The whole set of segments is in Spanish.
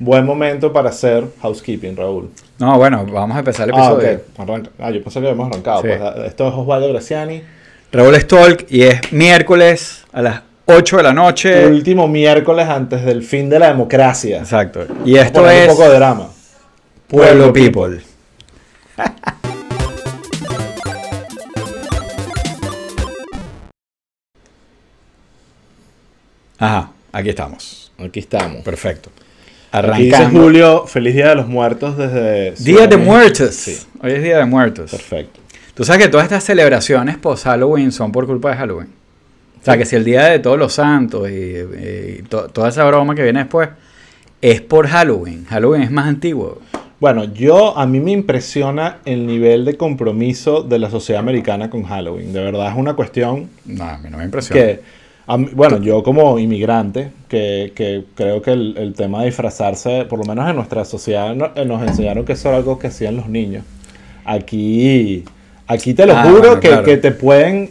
buen momento para hacer housekeeping, Raúl. No, bueno, vamos a empezar el Ah, episodio. ok. Arranca. Ah, yo pensé que habíamos arrancado. Sí. Pues, ah, esto es Osvaldo Graciani. Raúl Stolk y es miércoles a las 8 de la noche. Último miércoles antes del fin de la democracia. Exacto. Y Vamos esto es un poco de drama. Pueblo People. Ajá, aquí estamos. Aquí estamos. Perfecto. Aquí dice Arrancando. Julio, feliz Día de los Muertos desde... Día de Muertos. Sí, Hoy es Día de Muertos. perfecto. Tú sabes que todas estas celebraciones post Halloween son por culpa de Halloween. O sea, que si el Día de Todos los Santos y, y to- toda esa broma que viene después es por Halloween. Halloween es más antiguo. Bueno, yo a mí me impresiona el nivel de compromiso de la sociedad americana con Halloween. De verdad es una cuestión No, a mí no me impresiona. que, a mí- bueno, yo como inmigrante, que, que creo que el, el tema de disfrazarse, por lo menos en nuestra sociedad, no- eh, nos enseñaron que eso era algo que hacían los niños. Aquí, aquí te lo Ah, juro bueno, que, claro. que te pueden,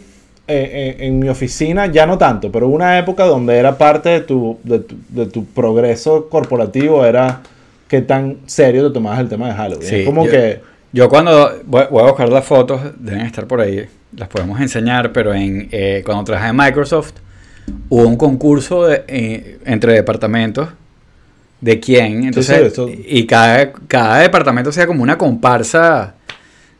eh, eh, en mi oficina ya no tanto, pero una época donde era parte de tu, de tu, de tu progreso corporativo, era qué tan serio te tomabas el tema de Halloween. Sí, es como yo- que... Yo cuando voy, voy a buscar las fotos, deben estar por ahí, las podemos enseñar, pero en eh, cuando trabajé en Microsoft hubo un concurso de- eh, entre departamentos de quién, entonces sí, esto- y cada, cada departamento sea como una comparsa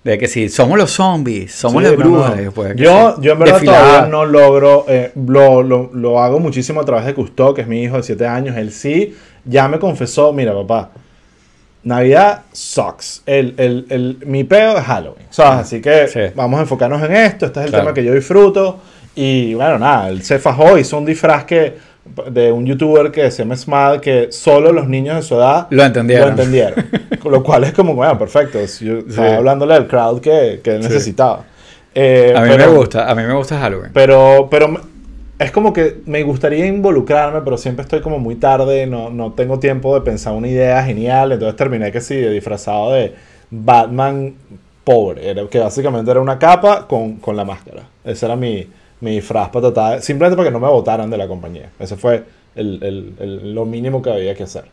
de que si somos los zombies, somos Sí, las brujas, no. que Yo, sí, yo en verdad desfilada. todavía no logro, eh, lo, lo- lo hago muchísimo a través de Cousteau, que es mi hijo de 7 años. Él sí ya me confesó, mira papá, Navidad sucks. El, el, el, mi peo es Halloween. ¿sabes? Así que Sí. vamos a enfocarnos en esto. Este es el Claro. tema que yo disfruto. Y bueno, nada, él se fajó, hizo un disfraz que, de un youtuber que se llama Smad, que solo los niños de su edad Lo entendieron. Lo entendieron. Con lo cual es como, bueno, perfecto. Yo estaba Sí. hablándole al crowd que, que él necesitaba. Eh, A mí pero- me gusta, a mí me gusta Halloween. Pero, pero es como que me gustaría involucrarme, pero siempre estoy como muy tarde, no, no tengo tiempo de pensar una idea genial. Entonces terminé que sí, disfrazado de Batman pobre, que básicamente era una capa con, con la máscara. Ese era mi, mi disfraz para tratar, simplemente para que no me votaran de la compañía. Ese fue el, el- el- lo mínimo que había que hacer.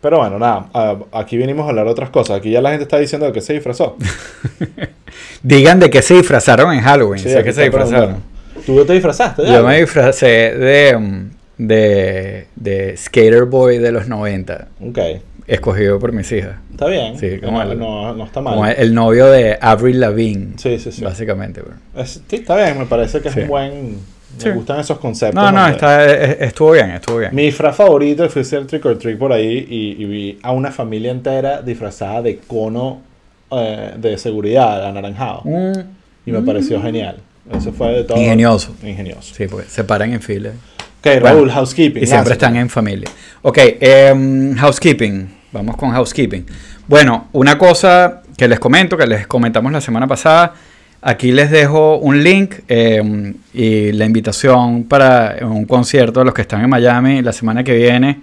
Pero bueno, nada, aquí venimos a hablar de otras cosas. Aquí ya la gente está diciendo de que se disfrazó. Digan de qué se disfrazaron en Halloween. Sí, sé aquí que se disfrazaron. ¿Tú te disfrazaste? Yo algo? me disfracé de, mm, de, de Skater Boy de los 90, Ok, escogido por mis hijas. está bien. Sí, como no, el- no, no está mal. Como el novio de Avril Lavigne, Sí, sí, sí. básicamente. bro. Es- sí, está bien, me parece que es Sí. un buen... Me Sí. gustan esos conceptos. No, no, está, es- estuvo bien, estuvo bien. Mi disfraz favorito fue hacer trick or treat por ahí y, y vi a una familia entera disfrazada de cono eh, de seguridad anaranjado. Mm, Y me pareció genial. Eso fue de todo. Ingenioso. Ingenioso. sí, porque se paran en fila. Ok, Raúl, Bueno, housekeeping. Y siempre están en familia. Ok, em, housekeeping. Vamos con housekeeping. Bueno, una cosa que les comento, que les comentamos la semana pasada. Aquí les dejo un link em, y la invitación para un concierto de los que están en Miami la semana que viene,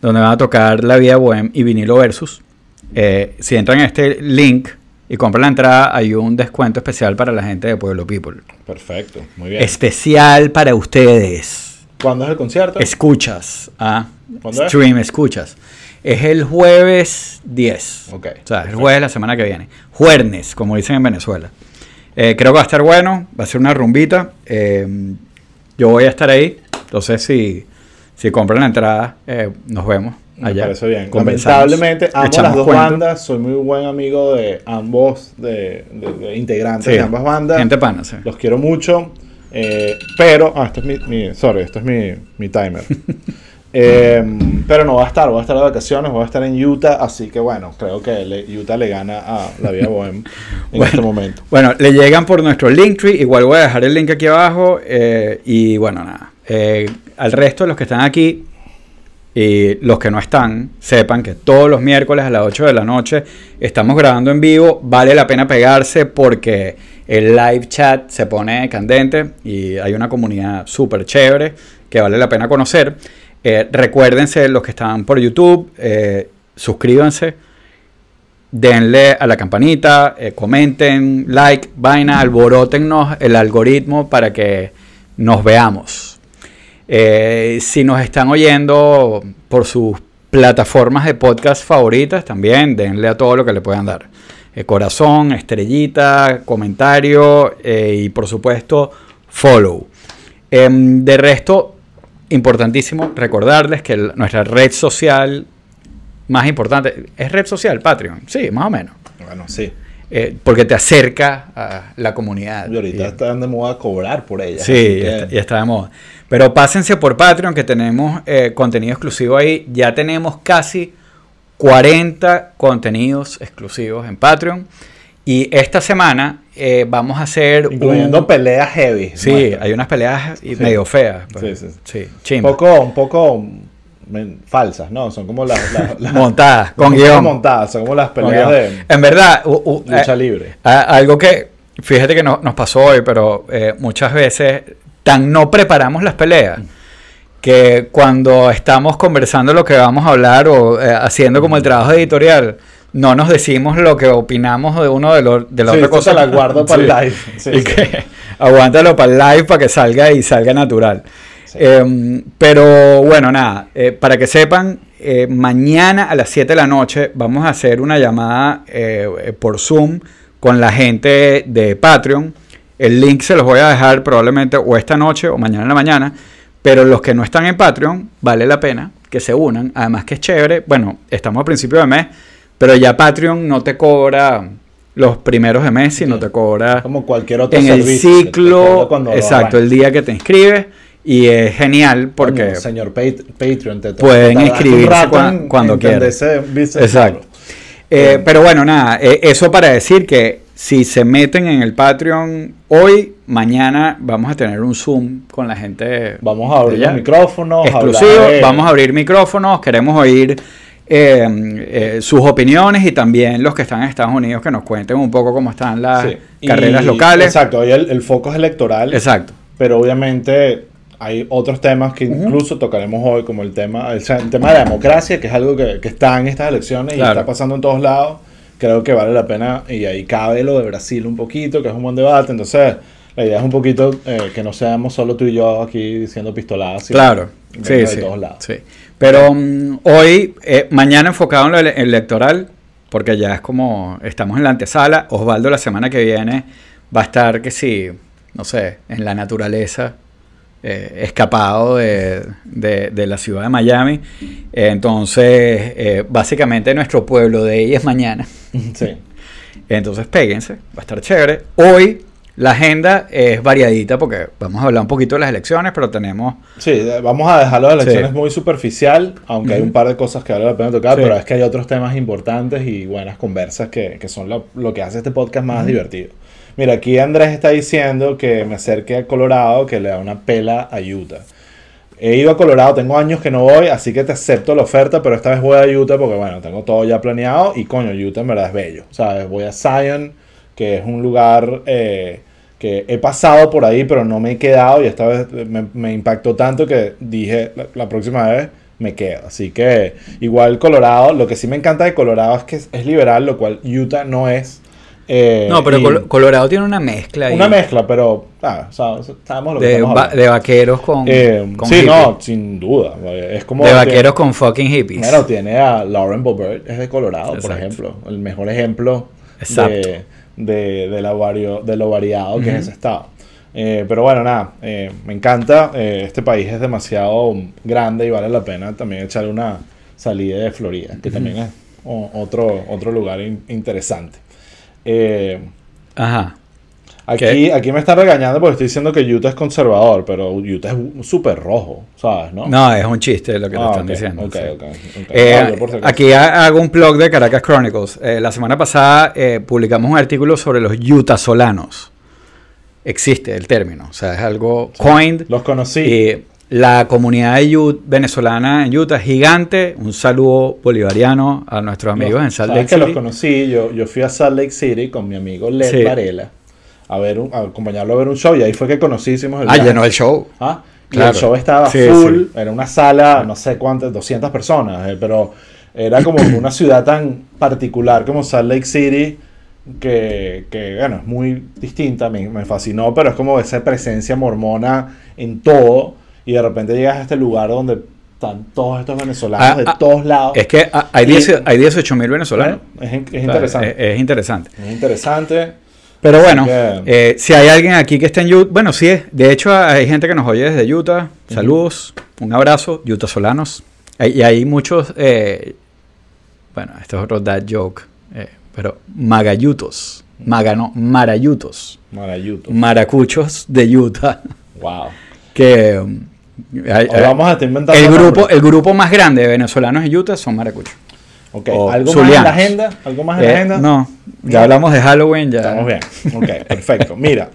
donde van a tocar La Vida Bohem y Vinilo Versus. Eh, si entran a este link y compran la entrada, hay un descuento especial para la gente de Pueblo People. Perfecto, muy bien. Especial para ustedes. ¿Cuándo es el concierto? Escuchas. Ah, ¿Cuándo es? stream, escuchas. Es el jueves 10. Ok. O sea, el jueves de la semana que viene. Juernes, como dicen en Venezuela. Eh, creo que va a estar bueno. Va a ser una rumbita. Eh, yo voy a estar ahí. Entonces, si, si compran la entrada, eh, nos vemos Me allá. parece bien. Lamentablemente, amo las dos cuento. bandas. Soy muy buen amigo de ambos, de, de- de integrantes Sí, de ambas bandas. Gente pana, sí. Los quiero mucho. Eh, pero, ah, esto es mi, mi- sorry, esto es mi, mi timer. Eh, pero no va a estar, voy a estar de vacaciones, voy a estar en Utah, así que bueno, creo que le- Utah le gana a la Vía Bohem en Bueno. este momento. Bueno, le llegan por nuestro Linktree. Igual voy a dejar el link aquí abajo. eh, y bueno, nada. Al resto de los que están aquí y los que no están, sepan que todos los miércoles a las 8 de la noche estamos grabando en vivo. Vale la pena pegarse porque el live chat se pone candente y hay una comunidad súper chévere que vale la pena conocer. Eh, recuérdense los que están por YouTube, eh, suscríbanse denle a la campanita, eh, comenten, like, vaina, alborótennos el algoritmo para que nos veamos. Eh, si nos están oyendo por sus plataformas de podcast favoritas también, denle a todo lo que le puedan dar. Eh, corazón, estrellita, comentario eh, y por supuesto follow. Em, de resto, importantísimo recordarles que el- nuestra red social más importante es red social, Patreon, sí, más o menos. Bueno, sí. Eh, porque te acerca a la comunidad. Y ahorita Y- están de moda cobrar por ella. Sí, que- está, ya está de moda. Pero pásense por Patreon que tenemos eh, contenido exclusivo ahí. Ya tenemos casi 40 contenidos exclusivos en Patreon. Y esta semana eh, vamos a hacer... Incluyendo un- peleas heavy. Sí, hay unas peleas Sí. medio feas. pues. Sí, sí. Sí, un poco, un poco men, falsas, ¿no? Son como las... las- las- Montadas, con guion. montadas, son como las peleas de En verdad, u- u- lucha eh, libre. algo que, fíjate que no- nos pasó hoy, pero eh, muchas veces tan no preparamos las peleas que cuando estamos conversando lo que vamos a hablar o eh, haciendo como el trabajo editorial, no nos decimos lo que opinamos de uno de, los de la Sí, otra cosa. la guardo para el live. Sí, y que aguántalo para el live para que salga y salga natural. Sí. Eh, pero bueno, nada, eh, para que sepan, eh, mañana a las 7 de la noche vamos a hacer una llamada eh, por Zoom con la gente de Patreon. El link se los voy a dejar probablemente o esta noche o mañana en la mañana. Pero los que no están en Patreon, vale la pena que se unan. Además que es chévere. Bueno, estamos a principio de mes, pero ya Patreon no te cobra los primeros de mes, sino Sí. te cobra Como cualquier otro en el servicio te ciclo, exacto, el día que te inscribes. Y es genial porque... Señor Pat- Patreon, te pueden inscribirse cuan- cuando quieran. Exacto. Eh, pero bueno, nada, eh, eso para decir que si se meten en el Patreon hoy, mañana vamos a tener un Zoom con la gente. Vamos a abrir micrófonos. Exclusivo, de- vamos a abrir micrófonos, queremos oír eh, eh, sus opiniones y también los que están en Estados Unidos que nos cuenten un poco cómo están las Sí. Y- carreras locales. Exacto, hoy el, el foco es electoral. Exacto. Pero obviamente hay otros temas que incluso tocaremos hoy, como el tema, el, el tema de la democracia, que es algo que, que está en estas elecciones y está pasando en todos lados. Creo que vale la pena, y ahí cabe lo de Brasil un poquito, que es un buen debate. Entonces, la idea es un poquito eh, que no seamos solo tú y yo aquí diciendo pistoladas. Claro, sí, de sí, todos lados. sí. Pero mm, hoy, eh, mañana enfocado en lo ele- electoral, porque ya es como estamos en la antesala. Osvaldo la semana que viene va a estar, que sí, no sé, en la naturaleza, eh, escapado de, de- de la ciudad de Miami. Entonces, eh, básicamente nuestro pueblo de ella es mañana. Sí. Entonces, péguense, va a estar chévere. Hoy la agenda es variadita porque vamos a hablar un poquito de las elecciones, pero tenemos Sí, vamos a dejarlo de elecciones Sí. muy superficial, aunque hay un par de cosas que vale la pena tocar, Sí. pero es que hay otros temas importantes y buenas conversas que, que son lo, lo que hace este podcast más divertido. Mira, aquí Andrés está diciendo que me acerque a Colorado, que le da una pela a Utah. He ido a Colorado, tengo años que no voy, así que te acepto la oferta, pero esta vez voy a Utah porque, bueno, tengo todo ya planeado y, coño, Utah en verdad es bello. ¿Sabes? Voy a Zion, que es un lugar eh, que he pasado por ahí, pero no me he quedado y esta vez me, impactó tanto que dije, la, la próxima vez me quedo. Así que, igual Colorado, lo que sí me encanta de Colorado es que es liberal, lo cual Utah no es. Eh, No, pero y- Colorado tiene una mezcla ahí una mezcla, pero ah, sa- sabemos lo que de, va- de vaqueros con, Eh, con sí, hippies. no, sin duda. Es como de que- vaqueros con fucking hippies. Bueno, tiene a Lauren Boebert, es de Colorado, por ejemplo. El mejor ejemplo de, de, de, la vario- de lo variado que es ese estado. Eh, pero bueno, nada, eh, me encanta. eh, este país es demasiado grande y vale la pena también echarle una salida de Florida, que también es o- otro, otro lugar in- interesante. Eh, Ajá. Aquí, ¿Qué? aquí me están regañando porque estoy diciendo que Utah es conservador, pero Utah es súper rojo, ¿sabes? ¿no? No, es un chiste lo que te Ah, están diciendo. ok, sí. Eh, acaso. aquí ha- hago un blog de Caracas Chronicles. Eh, la semana pasada eh, publicamos un artículo sobre los Utasolanos. Existe el término, o sea, es algo coined. Los conocí. Y la comunidad de venezolana en Utah es gigante. Un saludo bolivariano a nuestros amigos Los- en Salt Lake que los City. conocí, yo, yo fui a Salt Lake City con mi amigo Led Sí. Varela a ver un- a acompañarlo a ver un show y ahí fue que conocimos el Ah, llenó el show. Ah, y Claro. el show estaba Sí, full, sí. era una sala, no sé cuántas, 200 personas, eh, pero era como una ciudad tan particular como Salt Lake City que, que, bueno, es muy distinta, me, me fascinó, pero es como esa presencia mormona en todo y de repente llegas a este lugar donde están todos estos venezolanos Ah, de ah, todos lados. Es que ah, hay, Y- 10 hay 18 mil venezolanos. es, O sea, interesante. Es, es interesante. es interesante. Pero bueno, que- eh, si hay alguien aquí que está en Utah, bueno, sí, es. de hecho hay gente que nos oye desde Utah. Saludos, un abrazo, Utah Solanos. Hay- y hay muchos, eh, bueno, esto es otro dad joke, eh, pero magayutos, maga no, marayutos, Marayuto. maracuchos de Utah, Wow. que hay- Hoy vamos a estar inventando el grupo, el grupo más grande de venezolanos en Utah son maracuchos. Ok, o ¿Algo más en la agenda? ¿Algo más en la Eh, agenda? no, ya No. hablamos de Halloween, ya. Estamos bien. Ok, perfecto. Mira.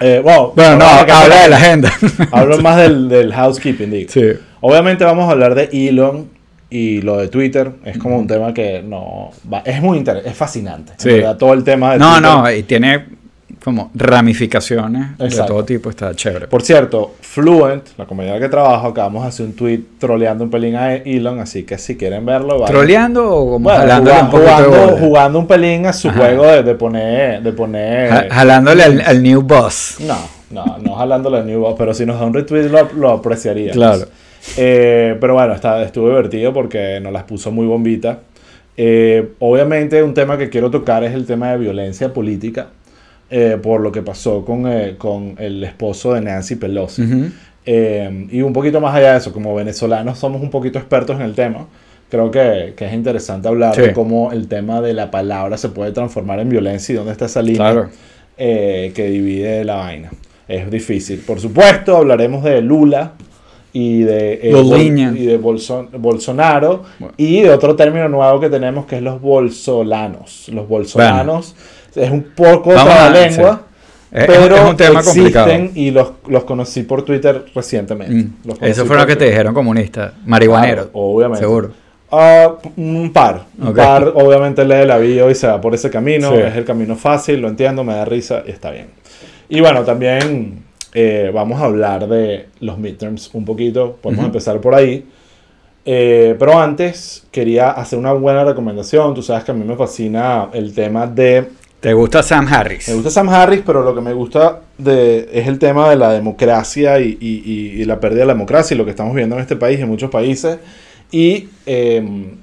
Eh, wow, Bueno, no, habla de la agenda. Hablo más del, del housekeeping, digo. Sí. Obviamente vamos a hablar de Elon y lo de Twitter. Es como un tema que no... va- es muy interesante, es fascinante. en Sí. verdad, todo el tema de No, Twitter. no, y tiene como ramificaciones de todo tipo, está chévere. Por cierto, Fluent, la compañía que trabajo, acabamos de hacer un tweet troleando un pelín a Elon, así que si quieren verlo, vayan. ¿Troleando o como Bueno, jalándole jugando, un de jugando, un pelín a su Ajá. juego de, de poner... De poner Ja- jalándole al, al new boss. No, no, no jalándole el New Boss, pero si nos da un retweet lo, lo apreciaría. Claro. Eh, pero bueno, está, estuvo divertido porque nos las puso muy bombita. Eh, obviamente un tema que quiero tocar es el tema de violencia política, eh, por lo que pasó con, eh, con el esposo de Nancy Pelosi. Ujú. Eh, y un poquito más allá de eso, como venezolanos somos un poquito expertos en el tema. Creo que, que es interesante hablar Sí. de cómo el tema de la palabra se puede transformar en violencia y dónde está esa línea Claro. eh, que divide la vaina. Es difícil. Por supuesto, hablaremos de Lula y de, eh, Bol- y de Bolson- Bolsonaro Bueno. y de otro término nuevo que tenemos que es los bolsolanos. Los bolsolanos es un poco Vamos otra a- lengua. Pero es un tema existen complicado. y los, los conocí por Twitter recientemente. Mm. Eso fue lo que te Twitter. dijeron comunistas. Marihuanero. Claro, obviamente. Seguro. Ah, un par. Un Ok. par, obviamente lee la bio y se va por ese camino. Sí. Es el camino fácil, lo entiendo, me da risa y está bien. Y bueno, también eh, vamos a hablar de los midterms un poquito. Podemos Ujú. empezar por ahí. Eh, pero antes quería hacer una buena recomendación. Tú sabes que a mí me fascina el tema de ¿Te gusta Sam Harris? me gusta Sam Harris, pero lo que me gusta de, es el tema de la democracia y, y- y- y la pérdida de la democracia y lo que estamos viendo en este país y en muchos países. Y em,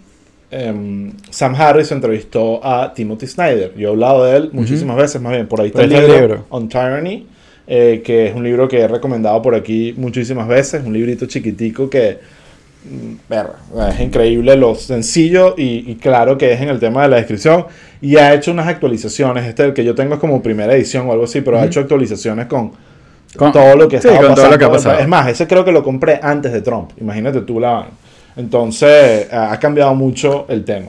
Sam Harris entrevistó a Timothy Snyder. Yo he hablado de él muchísimas veces, más bien. Por ahí está el Presta el libro, libro. On Tyranny, eh, que es un libro que he recomendado por aquí muchísimas veces. Un librito chiquitico que verga, es increíble lo sencillo y, y claro que es en el tema de la descripción y ha hecho unas actualizaciones este el que yo tengo es como primera edición o algo así pero ha Ujú. hecho actualizaciones con, Con- todo lo que sí, estaba pasando que ha pasado. es más ese creo que lo compré antes de Trump imagínate tú la vaina. entonces ha ha cambiado mucho el tema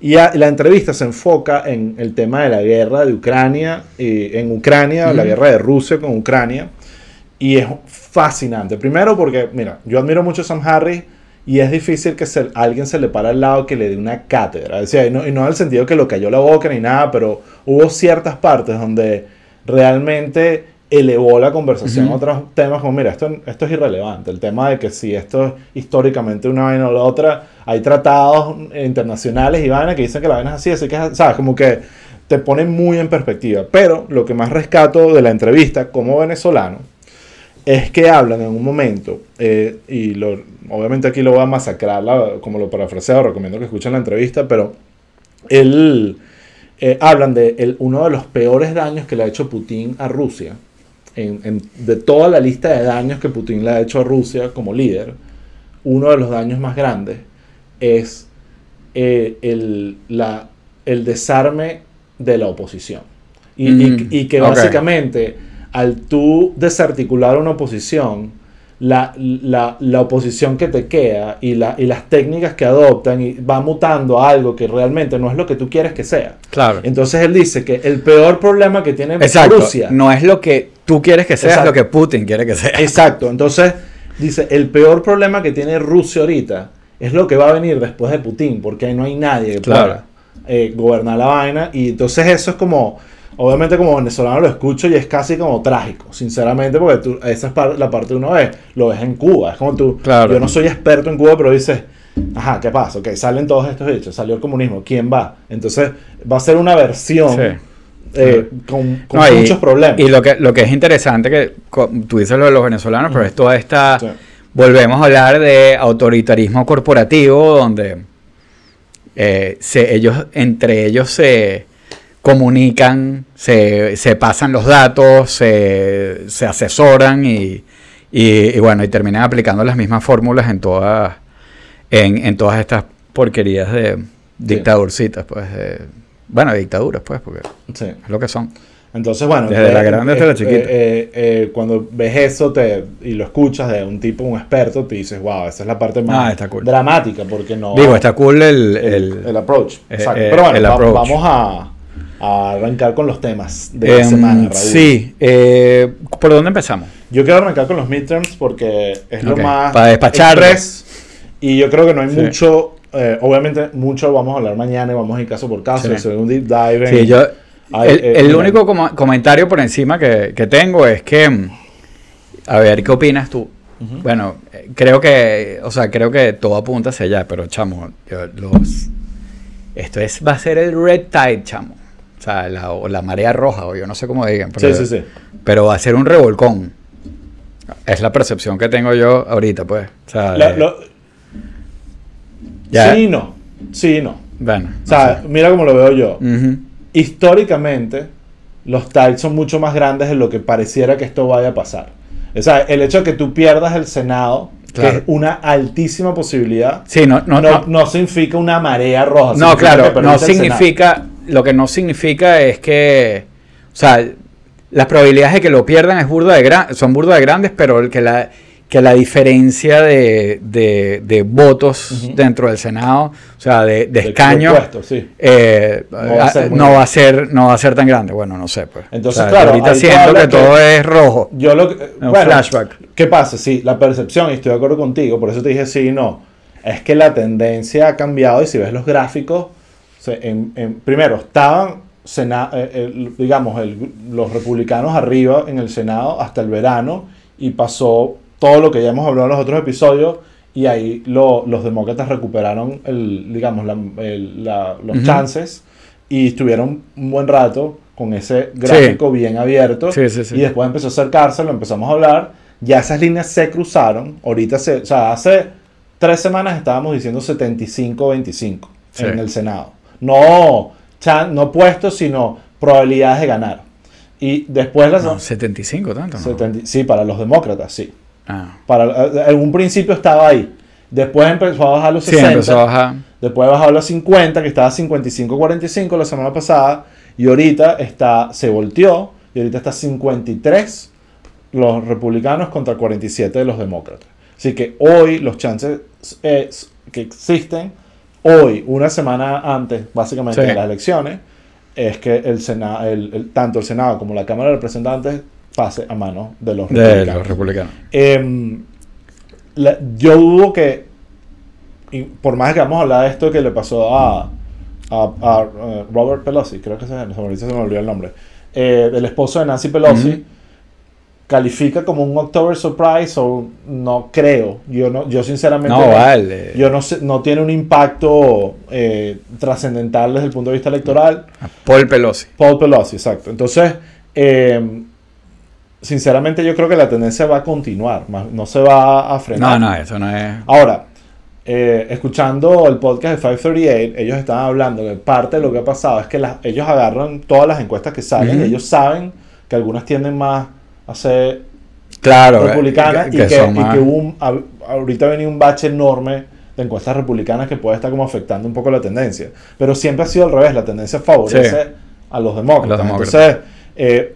y a- la entrevista se enfoca en el tema de la guerra de Ucrania y en Ucrania la Ujú. guerra de Rusia con Ucrania y es fascinante. Primero porque, mira, yo admiro mucho a Sam Harris y es difícil que se, alguien se le para al lado que le dé una cátedra. O sea, y no, y no en el sentido que lo cayó la boca ni nada, pero hubo ciertas partes donde realmente elevó la conversación a otros temas como, mira, esto, esto es irrelevante. El tema de que si esto es históricamente una vaina o la otra, hay tratados internacionales y vainas que dicen que la vaina es así, así que, es- ¿sabes? Como que te pone muy en perspectiva. Pero lo que más rescato de la entrevista como venezolano es que hablan en un momento, eh, y lo, obviamente aquí lo voy a masacrar, la- como lo parafraseo, recomiendo que escuchen la entrevista, pero él, eh, hablan de el- uno de los peores daños que le ha hecho Putin a Rusia, en- en- de toda la lista de daños que Putin le ha hecho a Rusia como líder, uno de los daños más grandes es eh, el, la- el desarme de la oposición. Y, Mm, y que básicamente al tú desarticular una oposición, la, la- la oposición que te queda y, la- y las técnicas que adoptan y va mutando a algo que realmente no es lo que tú quieres que sea. Claro. Entonces él dice que el peor problema que tiene Exacto. Rusia No es lo que tú quieres que sea, Exacto. es lo que Putin quiere que sea. Exacto, entonces dice, el peor problema que tiene Rusia ahorita es lo que va a venir después de Putin, porque ahí no hay nadie que Claro. pueda eh, gobernar la vaina, y entonces eso es como, obviamente como venezolano lo escucho y es casi como trágico, sinceramente, porque tú, esa es par- la parte de uno ve, lo ves en Cuba, es como tú, Claro. yo no soy experto en Cuba, pero dices, ajá, ¿qué pasa? Ok, salen todos estos hechos, salió el comunismo, ¿quién va? Entonces va a ser una versión Sí. eh, con, con No, y- muchos problemas. Y lo que, lo que es interesante, que tú dices lo de los venezolanos, pero es toda esta Sí. volvemos a hablar de autoritarismo corporativo, donde eh, se, ellos, entre ellos se comunican, se, se pasan los datos, se, se asesoran y, y, y bueno, y terminan aplicando las mismas fórmulas en todas, en, en todas estas porquerías de dictadurcitas, pues, de- bueno, de dictaduras, pues, porque Sí. es lo que son. Entonces, bueno, Desde la grande hasta la eh, chiquita. eh, eh, cuando ves eso te, y lo escuchas de un tipo, un experto, te dices, wow, esa es la parte más Ah, está cool. dramática, porque no... Digo, está cool el... el, el- el approach. eh, Exacto. eh, Pero bueno, va- vamos a, a arrancar con los temas de la em, semana, Raúl. sí, eh, ¿por dónde empezamos? Yo quiero arrancar con los midterms porque es Ok, lo más... para despacharlo. express, Y yo creo que no hay Sí. mucho... eh, obviamente, mucho vamos a hablar mañana y vamos a ir caso por caso. Sí. un deep dive. Sí, yo... El eh, el mira. único como- comentario por encima que, que tengo es que... mm, A ver, ¿qué opinas tú? Ujú. Bueno, eh, creo que... O sea, creo que todo apunta hacia allá, pero chamo, yo- los... Esto es, va a ser el red tide, chamo. O sea, la, o la marea roja, o yo no sé cómo digan. Sí, pero- sí, sí. Pero va a ser un revolcón. Es la percepción que tengo yo ahorita, pues. O sea, La- lo- ya- Sí y no. Sí y no. Bueno. O sea, mira cómo lo veo yo. Históricamente, los tides son mucho más grandes de lo que pareciera que esto vaya a pasar. O sea, el hecho de que tú pierdas el Senado, Claro. que es una altísima posibilidad, Sí, no, no, no, no, significa una marea roja. no, claro, no significa, lo que no significa es que, o sea, las probabilidades de que lo pierdan es burda de gran, son burda de grandes, pero el que la, que la diferencia de, de- de votos dentro del Senado, o sea, de, de escaños, sí. eh, No va a ser muy no grande. va a ser, no va a ser tan grande. Bueno, no sé, pues. Entonces, O sea, claro, ahorita siento que que- todo es rojo. Yo lo que. Bueno, flashback. ¿Qué pasa? Sí, la percepción, y estoy de acuerdo contigo, por eso te dije sí y no. Es que la tendencia ha cambiado y si ves los gráficos, se- en- en- primero, estaban, sena- eh, el- digamos, el- los republicanos arriba en el Senado hasta el verano y pasó todo lo que ya hemos hablado en los otros episodios y ahí lo- los demócratas recuperaron el, digamos, la- el- la- los chances y estuvieron un buen rato con ese gráfico bien abierto Sí, sí, sí. y después empezó a acercarse, lo empezamos a hablar, ya esas líneas se cruzaron, ahorita se, o sea, hace tres semanas estábamos diciendo 75-25 Sí. en el Senado. No, chan- no puestos, sino probabilidades de ganar. Y después las... No, 75 tanto, ¿no? 70 sí, para los demócratas, sí. Ah. Para, eh, en un principio estaba ahí. Después empezó a bajar los Sí, 60. empezó a bajar. Después bajó a los 50, que estaba 55-45 la semana pasada. Y ahorita está, se volteó. Y ahorita está 53 los republicanos contra 47 de los demócratas. Así que hoy los chances eh, que existen, hoy, una semana antes, básicamente, Sí. de las elecciones, es que el Senado, el, el- tanto el Senado como la Cámara de Representantes pase a manos de los De republicanos. los republicanos. Em, la- yo dudo que, y por más que vamos a hablar de esto que le pasó a, a, a, eh, Robert Pelosi, creo que se, se me olvidó- el nombre, eh, del esposo de Nancy Pelosi. Califica como un October Surprise o no creo. Yo, no, yo sinceramente No, vale. yo no sé, no tiene un impacto eh, trascendental desde el punto de vista electoral. Paul Pelosi. Paul Pelosi, exacto. Entonces, eh, sinceramente yo creo que la tendencia va a continuar, no se va a frenar. No, no, eso no es. Ahora, eh, escuchando el podcast de 538, ellos estaban hablando que parte de lo que ha pasado es que las- ellos agarran todas las encuestas que salen, Ujú. ellos saben que algunas tienden más a ser Claro. republicanas que- y, que y que hubo un- ahorita venía un bache enorme de encuestas republicanas que puede estar como afectando un poco la tendencia. Pero siempre ha sido al revés, la tendencia favorece Sí. a los demócratas. A los demócratas. Entonces, eh,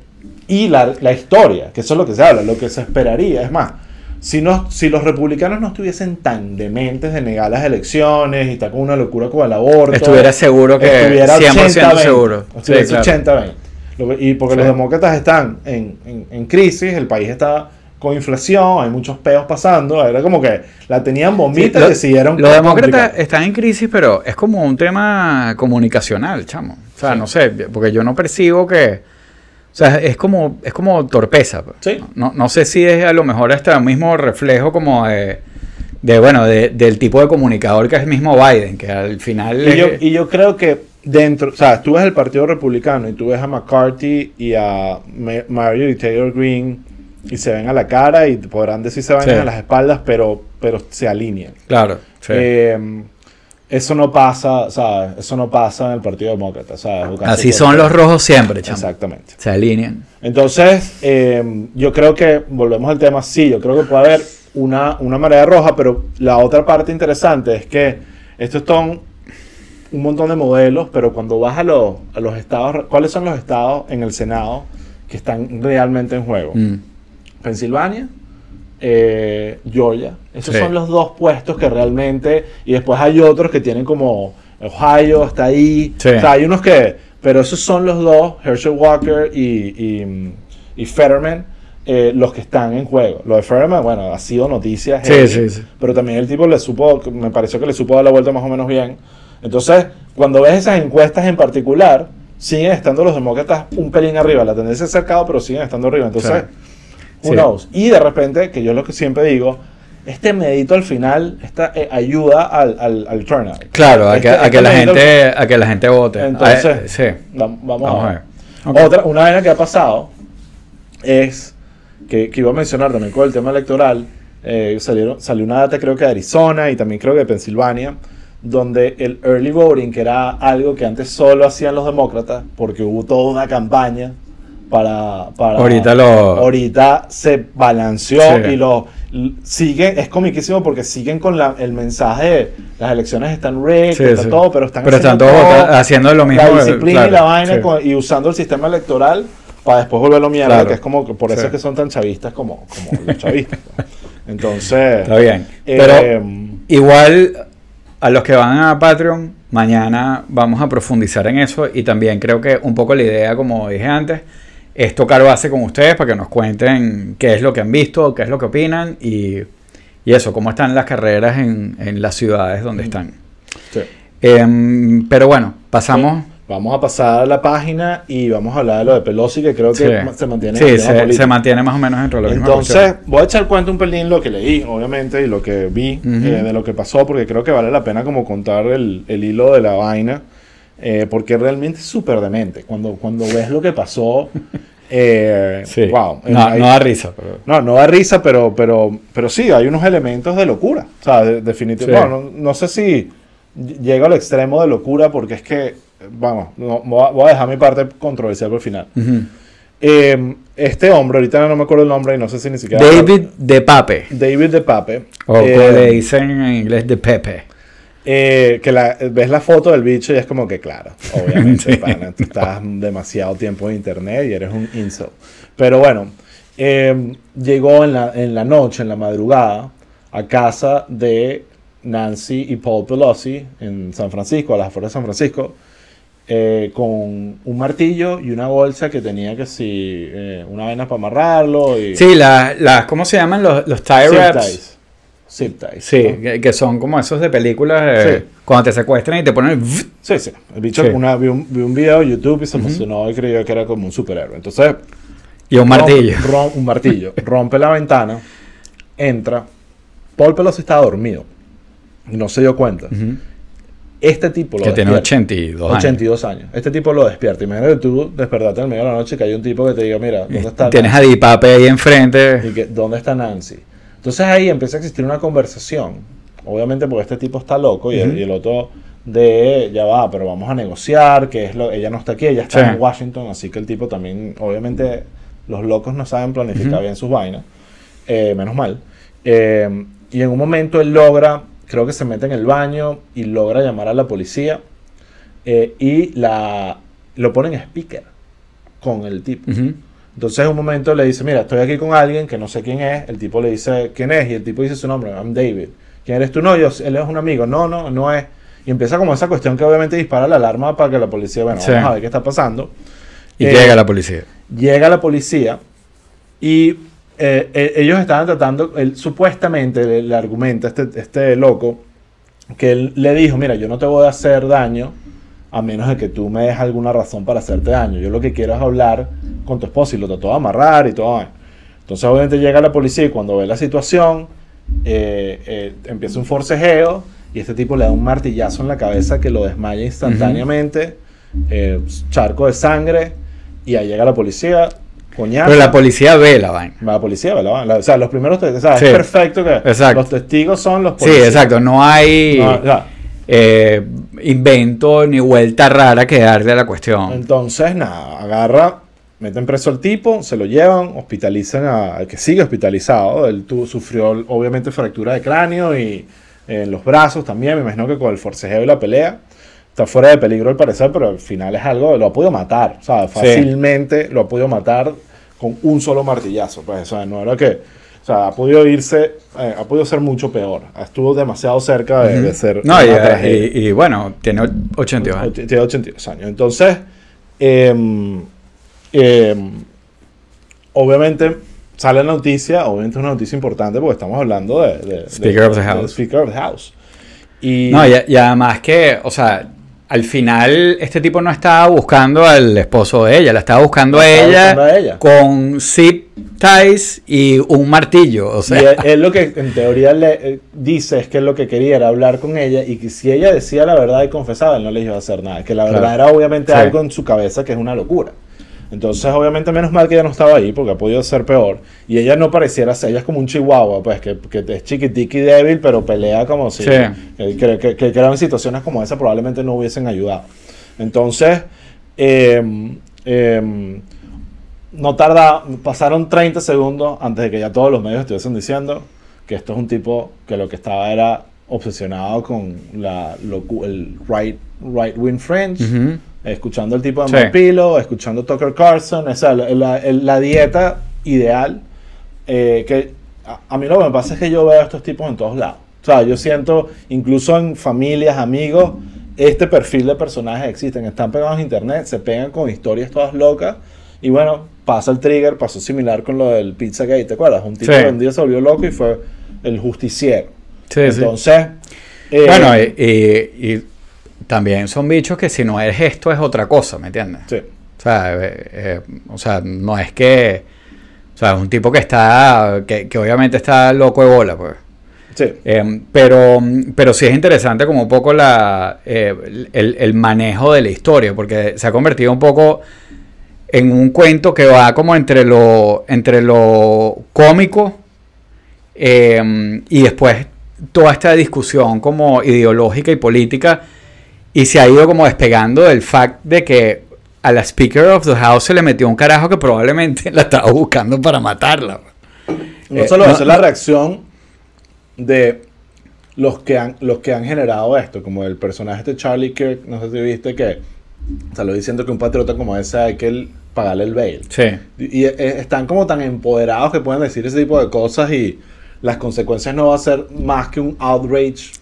y la, la historia, que eso es lo que se habla, lo que se esperaría, es más, si, no, si los republicanos no estuviesen tan dementes de negar las elecciones y estar con una locura con el aborto, Estuviera seguro que. estuviera 100% 80-20, seguro. estuviera Sí, claro. 80-20. Lo que- Y porque Sí. los demócratas están en, en- en crisis, el país está con inflación, hay muchos peos pasando, era como que la tenían bombita Sí, y decidieron... Los demócratas están en crisis, pero es como un tema comunicacional, chamo. O sea, Sí. no sé, porque yo no percibo que. O sea, es como, es como torpeza. Sí. No, no sé si es a lo mejor hasta el mismo reflejo como de, de, bueno, de- del tipo de comunicador que es el mismo Biden, que al final... Y yo, y yo creo que dentro, o sea, tú ves el Partido Republicano y tú ves a McCarthy y a Ma- Mario y Taylor Green y se ven a la cara y podrán decirse vainas Sí. en las espaldas, pero, pero se alinean. Claro. sí. Eh, eso no pasa, ¿sabes? Eso no pasa en el Partido Demócrata, ¿sabes? Así son los rojos siempre, chamo. Exactamente. Se alinean. Entonces, eh, yo creo que, volvemos al tema, sí, yo creo que puede haber una, una marea roja, pero la otra parte interesante es que estos son un montón de modelos, pero cuando vas a los, a los estados, ¿cuáles son los estados en el Senado que están realmente en juego? Mm. Pensilvania, eh, Georgia. Esos Sí. son los dos puestos que realmente. Y después hay otros que tienen como. Ohio está ahí. Sí. O sea, hay unos que. Pero esos son los dos, Herschel Walker y, y, y Fetterman, eh, los que están en juego. Lo de Fetterman, bueno, ha sido noticia. Sí, sí. Pero también el tipo le supo, me pareció que le supo dar la vuelta más o menos bien. Entonces, cuando ves esas encuestas en particular, siguen estando los demócratas un pelín arriba. La tendencia es cercado, pero siguen estando arriba. Entonces, Claro. who Sí. knows? Y de repente, que yo es lo que siempre digo, este medito al final esta, eh, ayuda al, al, al turnout. Claro, a que, Este- a que este la gente, a que la gente vote. Entonces, Ah, sí. Va- vamos, Vamos a a ver. ver. Ok. Otra, una vaina que ha pasado es que, que iba a mencionar también con el tema electoral. eh, salieron, salió una data, creo que de Arizona y también creo que de Pensilvania, donde el early voting, que era algo que antes solo hacían los demócratas, porque hubo toda una campaña para. para Ahorita lo- Ahorita se balanceó Sí. y lo siguen. Es comiquísimo porque siguen con la- el mensaje de las elecciones están rigged, Sí, está sí. todo, pero están Pero están todos todo haciendo lo mismo. la disciplina y claro, la vaina con- y usando el sistema electoral para después volverlo mierda, Claro. que es como que por eso es que son tan chavistas como, como los chavistas. pues. Entonces, Está bien. eh, Pero igual a los que van a Patreon, mañana vamos a profundizar en eso y también creo que un poco la idea, como dije antes, es tocar base con ustedes para que nos cuenten qué es lo que han visto, qué es lo que opinan y, y eso, cómo están las carreras en, en las ciudades donde están. sí. Em, pero bueno, pasamos. Vamos a pasar a la página y vamos a hablar de lo de Pelosi, que creo que Sí. se mantiene Sí, en se, se mantiene más o menos dentro de misma Entonces, voy a echar cuenta un pelín lo que leí, obviamente, y lo que vi Ujú. eh, de lo que pasó, porque creo que vale la pena como contar el, el hilo de la vaina, eh, porque realmente es súper demente. Cuando, cuando ves lo que pasó, eh, Sí. wow. no, hay- no da risa. Pero... no, no da risa, pero, pero, pero sí, hay unos elementos de locura. O sea, de- definitivamente. No, no sé si llego al extremo de locura porque es que, vamos, no, voy a- dejar mi parte controversial por el final. Ujú. Eh, este hombre, ahorita no me acuerdo el nombre y no sé si ni siquiera... David de Pape. David de Pape. O eh, como le dicen en inglés de Pepe. eh, que la- ves la foto del bicho y es como que, claro, obviamente, Sí. pana, tú estás demasiado tiempo en internet y eres un incel. Pero bueno, eh, llegó en la, en la noche, en la madrugada, a casa de Nancy y Paul Pelosi en San Francisco, a las afueras de San Francisco, eh, con un martillo y una bolsa que tenía que si eh, una vaina para amarrarlo y Sí, las, las ¿cómo se llaman los, los tie wraps? ties. Zip ties. Sí, ¿no? que, que son como esos de películas eh, Sí. cuando te secuestran y te ponen el... Sí, sí. El bicho, Sí. una, vi, un, vi un video de YouTube y se emocionó y creyó que era como un superhéroe. Entonces, y un martillo. un martillo. Rompe la ventana, entra. Paul Pelosi estaba dormido. Y no se dio cuenta. Ujú. Este tipo lo Que tiene despierta. 82 años. 82 años. Este tipo lo despierta. Imagínate tú despertarte en el medio de la noche que hay un tipo que te diga, mira, ¿dónde está Tienes a Nancy? Di Pape ahí enfrente. Y que, ¿dónde está Nancy? Entonces ahí empieza a existir una conversación. Obviamente porque este tipo está loco y, el, Ujú. y el otro de, ya va, pero vamos a negociar, que es lo, ella no está aquí, ella está Sí. en Washington, así que el tipo también, obviamente los locos no saben planificar bien sus vainas, eh, menos mal. Eh, y en un momento él logra, creo que se mete en el baño y logra llamar a la policía eh, y la, lo pone en speaker con el tipo. Entonces en un momento le dice, mira, estoy aquí con alguien que no sé quién es. El tipo le dice, ¿quién es? Y el tipo dice su nombre, I'm David. ¿Quién eres tú? No, yo, él es un amigo. No, no, no es. Y empieza como esa cuestión que obviamente dispara la alarma para que la policía, bueno, Sí. vamos a ver qué está pasando. Y Eh, llega la policía. Llega la policía y eh, eh, ellos estaban tratando, él supuestamente le, le argumenta este, este loco que él le dijo, mira, yo no te voy a hacer daño a menos de que tú me des alguna razón para hacerte daño. Yo lo que quiero es hablar con tu esposo y lo trató de amarrar y todo. Entonces obviamente llega la policía y cuando ve la situación eh, eh, empieza un forcejeo y este tipo le da un martillazo en la cabeza que lo desmaya instantáneamente, eh, charco de sangre y ahí llega la policía coñazo. Pero la policía ve la vaina. La policía ve la vaina. O sea, los primeros o sea, Sí. es perfecto que Exacto. los testigos son los Sí, policías. exacto. No hay No, o sea, eh, invento ni vuelta rara que darle a la cuestión. Entonces, nada, agarra, meten preso al tipo, se lo llevan, hospitalizan a- al que sigue hospitalizado. Él tu- sufrió obviamente fractura de cráneo y en los brazos también. Me imagino que con el forcejeo y la pelea. Está fuera de peligro al parecer, pero al final es algo, lo ha podido matar. O sea, fácilmente lo ha podido matar con un solo martillazo. Pues, o sea, no era que. O sea, ha podido irse, eh, ha podido ser mucho peor. Estuvo demasiado cerca de, de ser. No, una y, tragedia. y- y bueno, tiene 82 años. Tiene 82 años. Entonces, em, em, obviamente sale la noticia, obviamente es una noticia importante porque estamos hablando de, de- de- Speaker of the de- House. del Speaker of the House. Y, No, y, y además que, o sea, al final este tipo no estaba buscando al esposo de ella, la estaba buscando, La a, ella buscando a ella. con zip ties y un martillo. O y sea, él, él lo que en teoría le eh, dice es que lo que quería era hablar con ella y que si ella decía la verdad y confesaba, él no le iba a hacer nada. Que la Claro. verdad era obviamente Sí. algo en su cabeza que es una locura. Entonces, obviamente, menos mal que ella no estaba ahí, porque ha podido ser peor. Y ella no pareciera ser, ella es como un chihuahua, pues, que, que es chiquitica y débil, pero pelea como si. Sí. Que, que, que- en situaciones como esa probablemente no hubiesen ayudado. Entonces, em, em, no tarda, pasaron 30 segundos antes de que ya todos los medios estuviesen diciendo que esto es un tipo que lo que estaba era obsesionado con la, locu- el right, right wing fringe, Ujú. Escuchando el tipo de Sí. Mark Pilo, escuchando Tucker Carlson, o sea, la, la- la dieta ideal eh, que a, a mí lo que me pasa es que yo veo a estos tipos en todos lados. O sea, yo siento, incluso en familias, amigos, este perfil de personajes existen, están pegados en internet, se pegan con historias todas locas. Y bueno, pasa el trigger, pasó similar con lo del Pizzagate, ¿te acuerdas? Un tipo Sí. que un día se volvió loco y fue el justiciero. Sí, sí. Entonces, eh, bueno, y- y también son bichos que si no es esto es otra cosa, ¿me entiendes? sí. O sea, eh, eh, o sea, no es que... O sea, es un tipo que está... Que, que obviamente está loco de bola, pues. Sí. Eh, pero, pero sí es interesante como un poco la, eh, el, el manejo de la historia, porque se ha convertido un poco en un cuento que va como entre lo, entre lo cómico eh, y después toda esta discusión como ideológica y política y se ha ido como despegando del fact de que a la Speaker of the House se le metió un carajo que probablemente la estaba buscando para matarla. No Eh, solo no- eso, es la reacción de los que han, los que han generado esto, como el personaje de Charlie Kirk, no sé si viste que salió diciendo que un patriota como ese hay que pagarle el bail. Sí. Y, y, eh, están como tan empoderados que pueden decir ese tipo de cosas y las consecuencias no va a ser más que un outrage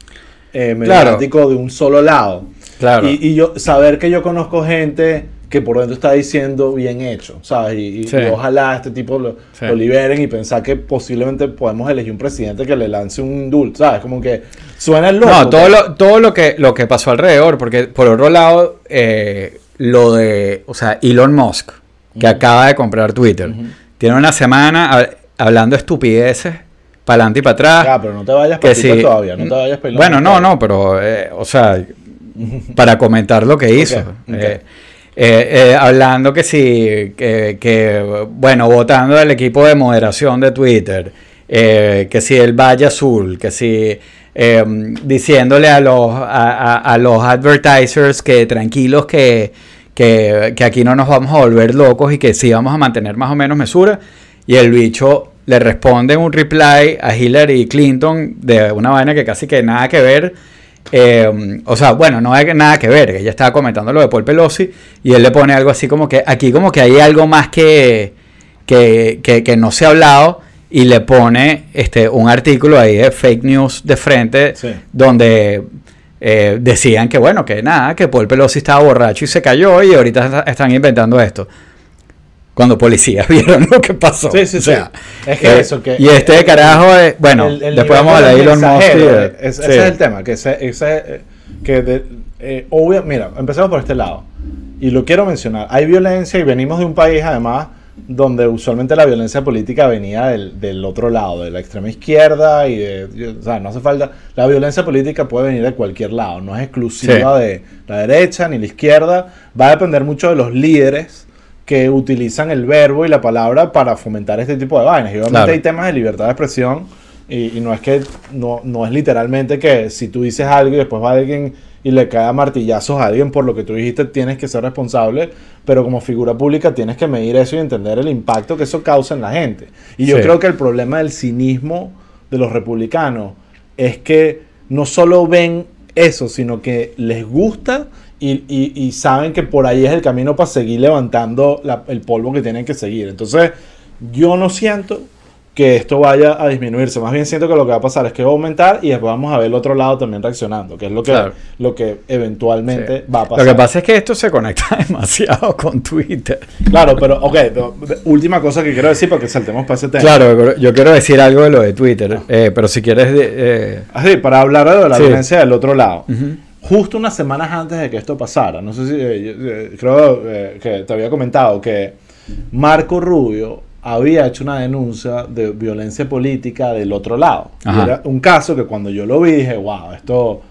eh, Claro. mediático de un solo lado. Claro. Y, y yo saber que yo conozco gente que por dentro está diciendo bien hecho, ¿sabes? Y, y- Sí. y ojalá este tipo lo, Sí. lo liberen y pensar que posiblemente podemos elegir un presidente que le lance un indulto, ¿sabes? Como que suena loco. No, todo lo, todo lo que lo que pasó alrededor, porque por otro lado, eh, lo de, o sea, Elon Musk, que acaba de comprar Twitter, tiene una semana hab- hablando estupideces, para adelante y para atrás. Ah, pero no te vayas para sí. todavía, no te vayas para Bueno, no, no, pero, eh, o sea, para comentar lo que hizo. Eh, eh, eh, hablando que sí, que, que, bueno, votando al equipo de moderación de Twitter, que si el Valle Azul, que si diciéndole a los, a, a- a los advertisers que tranquilos que, que, que aquí no nos vamos a volver locos y que sí vamos a mantener más o menos mesura. Y el bicho le responde un reply a Hillary Clinton de una vaina que casi que nada que ver. Eh, o sea, bueno, no hay nada que ver. Ella estaba comentando lo de Paul Pelosi y él le pone algo así como que aquí como que hay algo más que, que, que, que no se ha hablado y le pone este un artículo ahí de fake news de frente Sí. donde eh, decían que bueno, que nada, que Paul Pelosi estaba borracho y se cayó y ahorita está- están inventando esto. Cuando policías vieron lo que pasó. Sí, sí, O sí. Es que eh, eso, que- y este carajo, es- bueno, el- el después vamos a los Elon Musk. es- sí. Ese es el tema, que ese, ese, eh, que de, eh, obvio- mira, empecemos por este lado. Y lo quiero mencionar. Hay violencia y venimos de un país además donde usualmente la violencia política venía del, del otro lado, de la extrema izquierda y de, y- o sea, no hace falta, la violencia política puede venir de cualquier lado, no es exclusiva de la derecha ni la izquierda, va a depender mucho de los líderes que utilizan el verbo y la palabra para fomentar este tipo de vainas. Y obviamente Claro. hay temas de libertad de expresión y, y no es que no, no es literalmente que si tú dices algo y después va alguien y le cae a martillazos a alguien por lo que tú dijiste, tienes que ser responsable, pero como figura pública tienes que medir eso y entender el impacto que eso causa en la gente. Y yo Sí. creo que el problema del cinismo de los republicanos es que no solo ven eso, sino que les gusta y, y- y saben que por ahí es el camino para seguir levantando la- el polvo que tienen que seguir. Entonces, yo no siento que esto vaya a disminuirse. Más bien siento que lo que va a pasar es que va a aumentar y después vamos a ver el otro lado también reaccionando, que es lo que, Claro. lo que eventualmente Sí. va a pasar. Lo que pasa es que esto se conecta demasiado con Twitter. Claro, pero, ok, pero, última cosa que quiero decir para que saltemos para ese tema. Claro, yo quiero decir algo de lo de Twitter, eh, pero si quieres... de- eh, Así, para hablar de la Sí. violencia del otro lado. ujú. Justo unas semanas antes de que esto pasara, no sé si, eh, yo, eh, creo eh, que te había comentado que Marco Rubio había hecho una denuncia de violencia política del otro lado. Era un caso que cuando yo lo vi dije, wow, esto,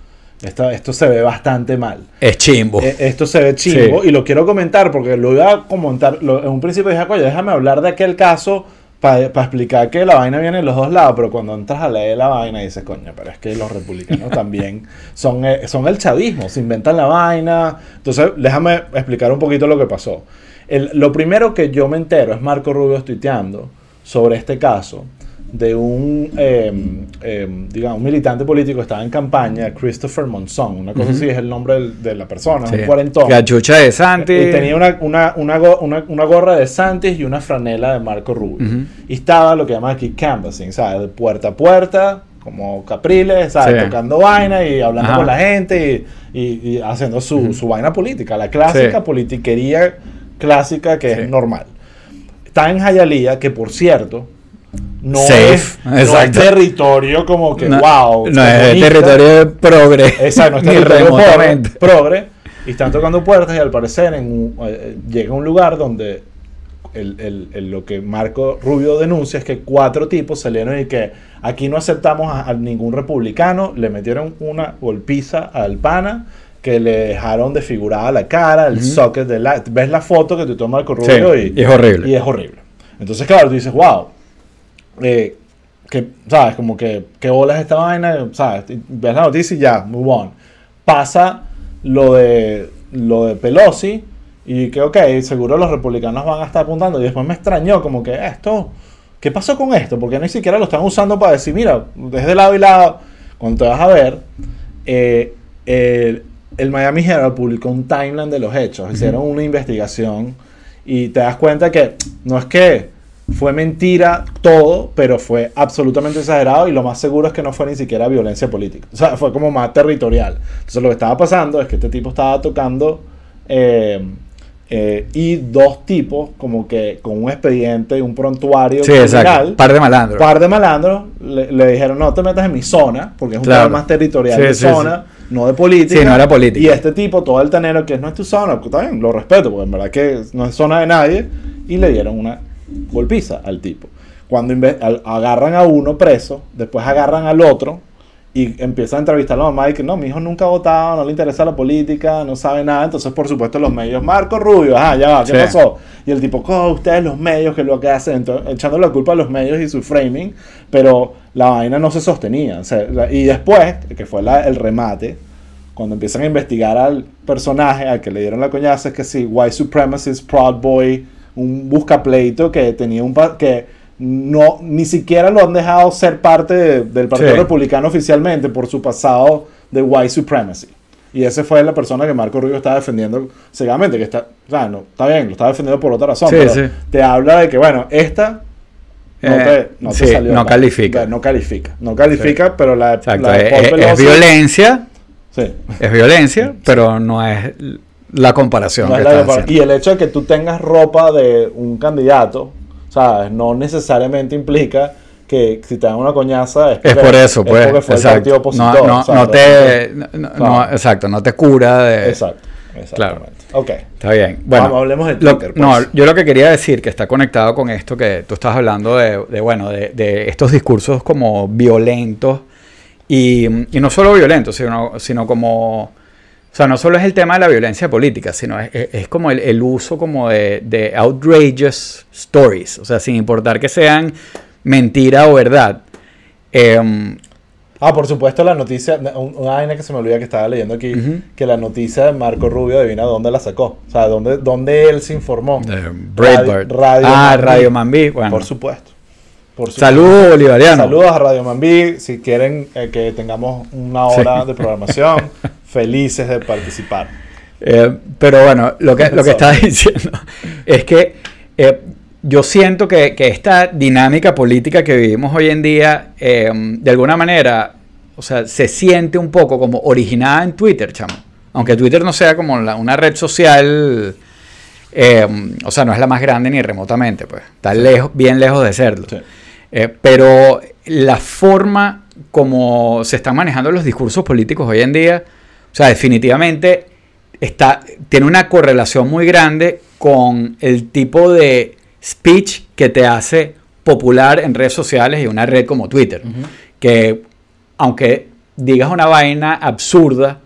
esto, esto se ve bastante mal. Es chimbo. Eh, esto se ve chingo Sí. y lo quiero comentar porque lo iba a comentar. lo- en un principio dije, coño, déjame hablar de aquel caso para explicar que la vaina viene de los dos lados. Pero cuando entras a leer la vaina dices, coño, pero es que los republicanos también son, eh, son el chavismo, se inventan la vaina. Entonces, déjame explicar un poquito lo que pasó. El- lo primero que yo me entero es Marco Rubio tuiteando sobre este caso de un, eh, eh, digamos, un militante político que estaba en campaña, Christopher Monzón, una cosa así es el nombre de la persona, Sí. un cuarentón. Cachucha de Santi. Y tenía una, una, una, go- una- gorra de Santis y una franela de Marco Rubio. Y estaba lo que llaman aquí canvassing, ¿sabes? De puerta a puerta, como capriles, ¿sabes? Sí. Tocando vaina y hablando Ajá. con la gente y, y- y haciendo su, su vaina política, la clásica Sí. politiquería clásica que es normal. Está en Jayalía, que por cierto, no, Safe, es, no es territorio como que, no, wow. No es territorio progre. Exacto, no en territorio pobre, progre, y están tocando puertas y al parecer en un- eh, llega a un lugar donde el- el- el- lo que Marco Rubio denuncia es que cuatro tipos salieron y que aquí no aceptamos a, a ningún republicano, le metieron una golpiza al pana que le dejaron desfigurada la cara, el Ujú. socket de la... Ves la foto que te toma Marco Sí, Rubio y, y es horrible. y es horrible. Entonces, claro, tú dices, wow, eh, que, ¿sabes? Como que, ¿qué bolas esta vaina? ¿Sabes? Ves la noticia y ya, move on. Pasa lo de, lo de Pelosi y que, ok, seguro los republicanos van a estar apuntando. Y después me extrañó, como que esto, ¿qué pasó con esto? Porque ni siquiera lo están usando para decir, mira, desde lado y lado, cuando te vas a ver, eh, el, el Miami Herald publicó un timeline de los hechos, hicieron una investigación y te das cuenta que no es que fue mentira todo, pero fue absolutamente exagerado y lo más seguro es que no fue ni siquiera violencia política. O sea, fue como más territorial. Entonces lo que estaba pasando es que este tipo estaba tocando eh, eh, y dos tipos como que con un expediente, un prontuario Sí, exacto. Par de malandros. par de malandros le, le dijeron no te metas en mi zona porque es un Claro. tema más territorial Sí, de sí, zona no de política Sí, no era política. y este tipo todo el tenero que no es tu zona pues, está bien lo respeto porque en verdad que no es zona de nadie y le dieron una golpiza al tipo cuando agarran a uno preso después agarran al otro y empiezan a entrevistar a la mamá y que no, mi hijo nunca ha votado, no le interesa la política, no sabe nada. Entonces, por supuesto, los medios, Marco Rubio, ajá, ya va, ¿qué Sí. pasó? Y el tipo, "Oh, ustedes los medios, que lo que hacen, entonces, echando la culpa a los medios y su framing, pero la vaina no se sostenía. O sea, y después, que fue la- el remate, cuando empiezan a investigar al personaje al que le dieron la coñaza, es que sí, White Supremacist, Proud Boy, un buscapleito que tenía un... que no, ni siquiera lo han dejado ser parte de- del Partido Sí. Republicano oficialmente por su pasado de white supremacy. Y esa fue la persona que Marco Rubio estaba defendiendo ciegamente, que está, o sea, no, está bien, lo está defendiendo por otra razón, Sí, pero sí. te habla de que, bueno, esta no, Eh, te, no te sí, salió no califica. No califica, no califica, pero la, la de Es, violencia, sí. es violencia, pero no es la comparación No que la y el hecho de que tú tengas ropa de un candidato, ¿sabes? No necesariamente implica que si te dan una coñañaza es, Es por eso, es pues. porque fue el exacto. partido No, opositor. no, te. no- Claro. exacto, no te cura de. Exacto, exactamente. Ok. Está bien. Bueno, Vamos, hablemos de lo- Twitter, no, pues. yo lo que quería decir, que está conectado con esto que tú estás hablando de, de, bueno, de, de estos discursos como violentos y, y no solo violentos, sino, sino como sea, no solo es el tema de la violencia política, sino es, es- es como el, el uso como de, de outrageous stories, o sea, sin importar que sean mentira o verdad. Em, Ah, por supuesto, la noticia, un- una vaina que se me olvida que estaba leyendo aquí, Ujú. que la noticia de Marco Rubio, adivina dónde la sacó. O sea, dónde, dónde él se informó. Breitbart. Radio ah. Radio Mambí. Bueno, Por supuesto. Por supuesto. saludos bolivariano. Saludos a Radio Mambí. Si quieren eh, que tengamos una hora de programación, felices de participar. Eh, pero bueno, lo que, lo que estaba diciendo es que eh, yo siento que, que esta dinámica política que vivimos hoy en día, eh, de alguna manera, o sea, se siente un poco como originada en Twitter, chamo. Aunque Twitter no sea como la- una red social, eh, o sea, no es la más grande ni remotamente, pues. Está lejos, bien lejos de serlo. Sí. Pero la forma como se están manejando los discursos políticos hoy en día, sea, definitivamente está, tiene una correlación muy grande con el tipo de speech que te hace popular en redes sociales y una red como Twitter. Que aunque digas una vaina absurda,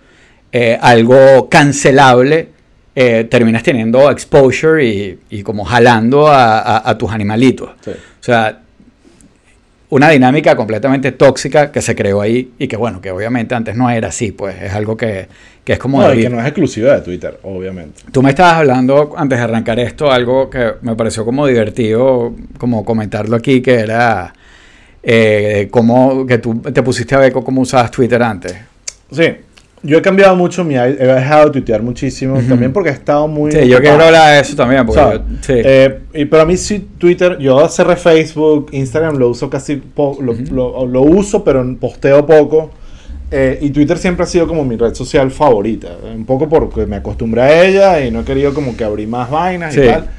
eh, algo cancelable, eh, terminas teniendo exposure y, y como jalando a, a- a tus animalitos. Sí. O sea, una dinámica completamente tóxica que se creó ahí y que bueno, que obviamente antes no era así, pues es algo que, que es como... No, y que no es exclusiva de Twitter, obviamente. Tú me estabas hablando antes de arrancar esto, algo que me pareció como divertido, como comentarlo aquí, que era eh, cómo que tú te pusiste a ver cómo usabas Twitter antes. Sí. Yo he cambiado mucho mi... He dejado de tuitear muchísimo. También porque he estado muy... Sí, yo ocupado. quiero hablar de eso también, porque yo- sí. Eh, y pero a mí sí Twitter, yo cerré Facebook, Instagram lo uso casi poco, lo, lo- lo uso pero posteo poco. Eh, y Twitter siempre ha sido como mi red social favorita. Un poco porque me acostumbré a ella y no he querido como que abrir más vainas Sí. y tal.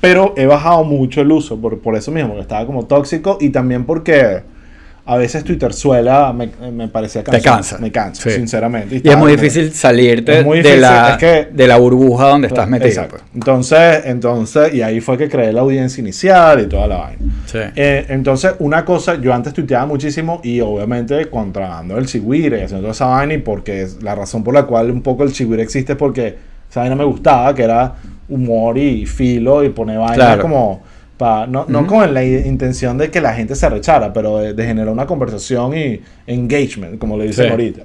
Pero he bajado mucho el uso por, por eso mismo, que estaba como tóxico y también porque a veces Twitter suela me, me parecía Te cansado. cansa. Me cansa, Sí. sinceramente. y es estaba muy difícil salirte Es muy de, difícil, la, es que- de la burbuja donde estás metido. Exacto. pues. Entonces, entonces, y ahí fue que creé la audiencia inicial y toda la vaina. Sí. Eh, entonces, una cosa, yo antes tuiteaba muchísimo y obviamente contrabando el chigüire y haciendo toda esa vaina y porque es la razón por la cual un poco el chigüire existe es porque esa vaina me gustaba, que era humor y filo y poner vainas Claro. como... pa- no, no Ujú. con la intención de que la gente se rechara, pero de, de generar una conversación y engagement, como le dicen Sí. ahorita.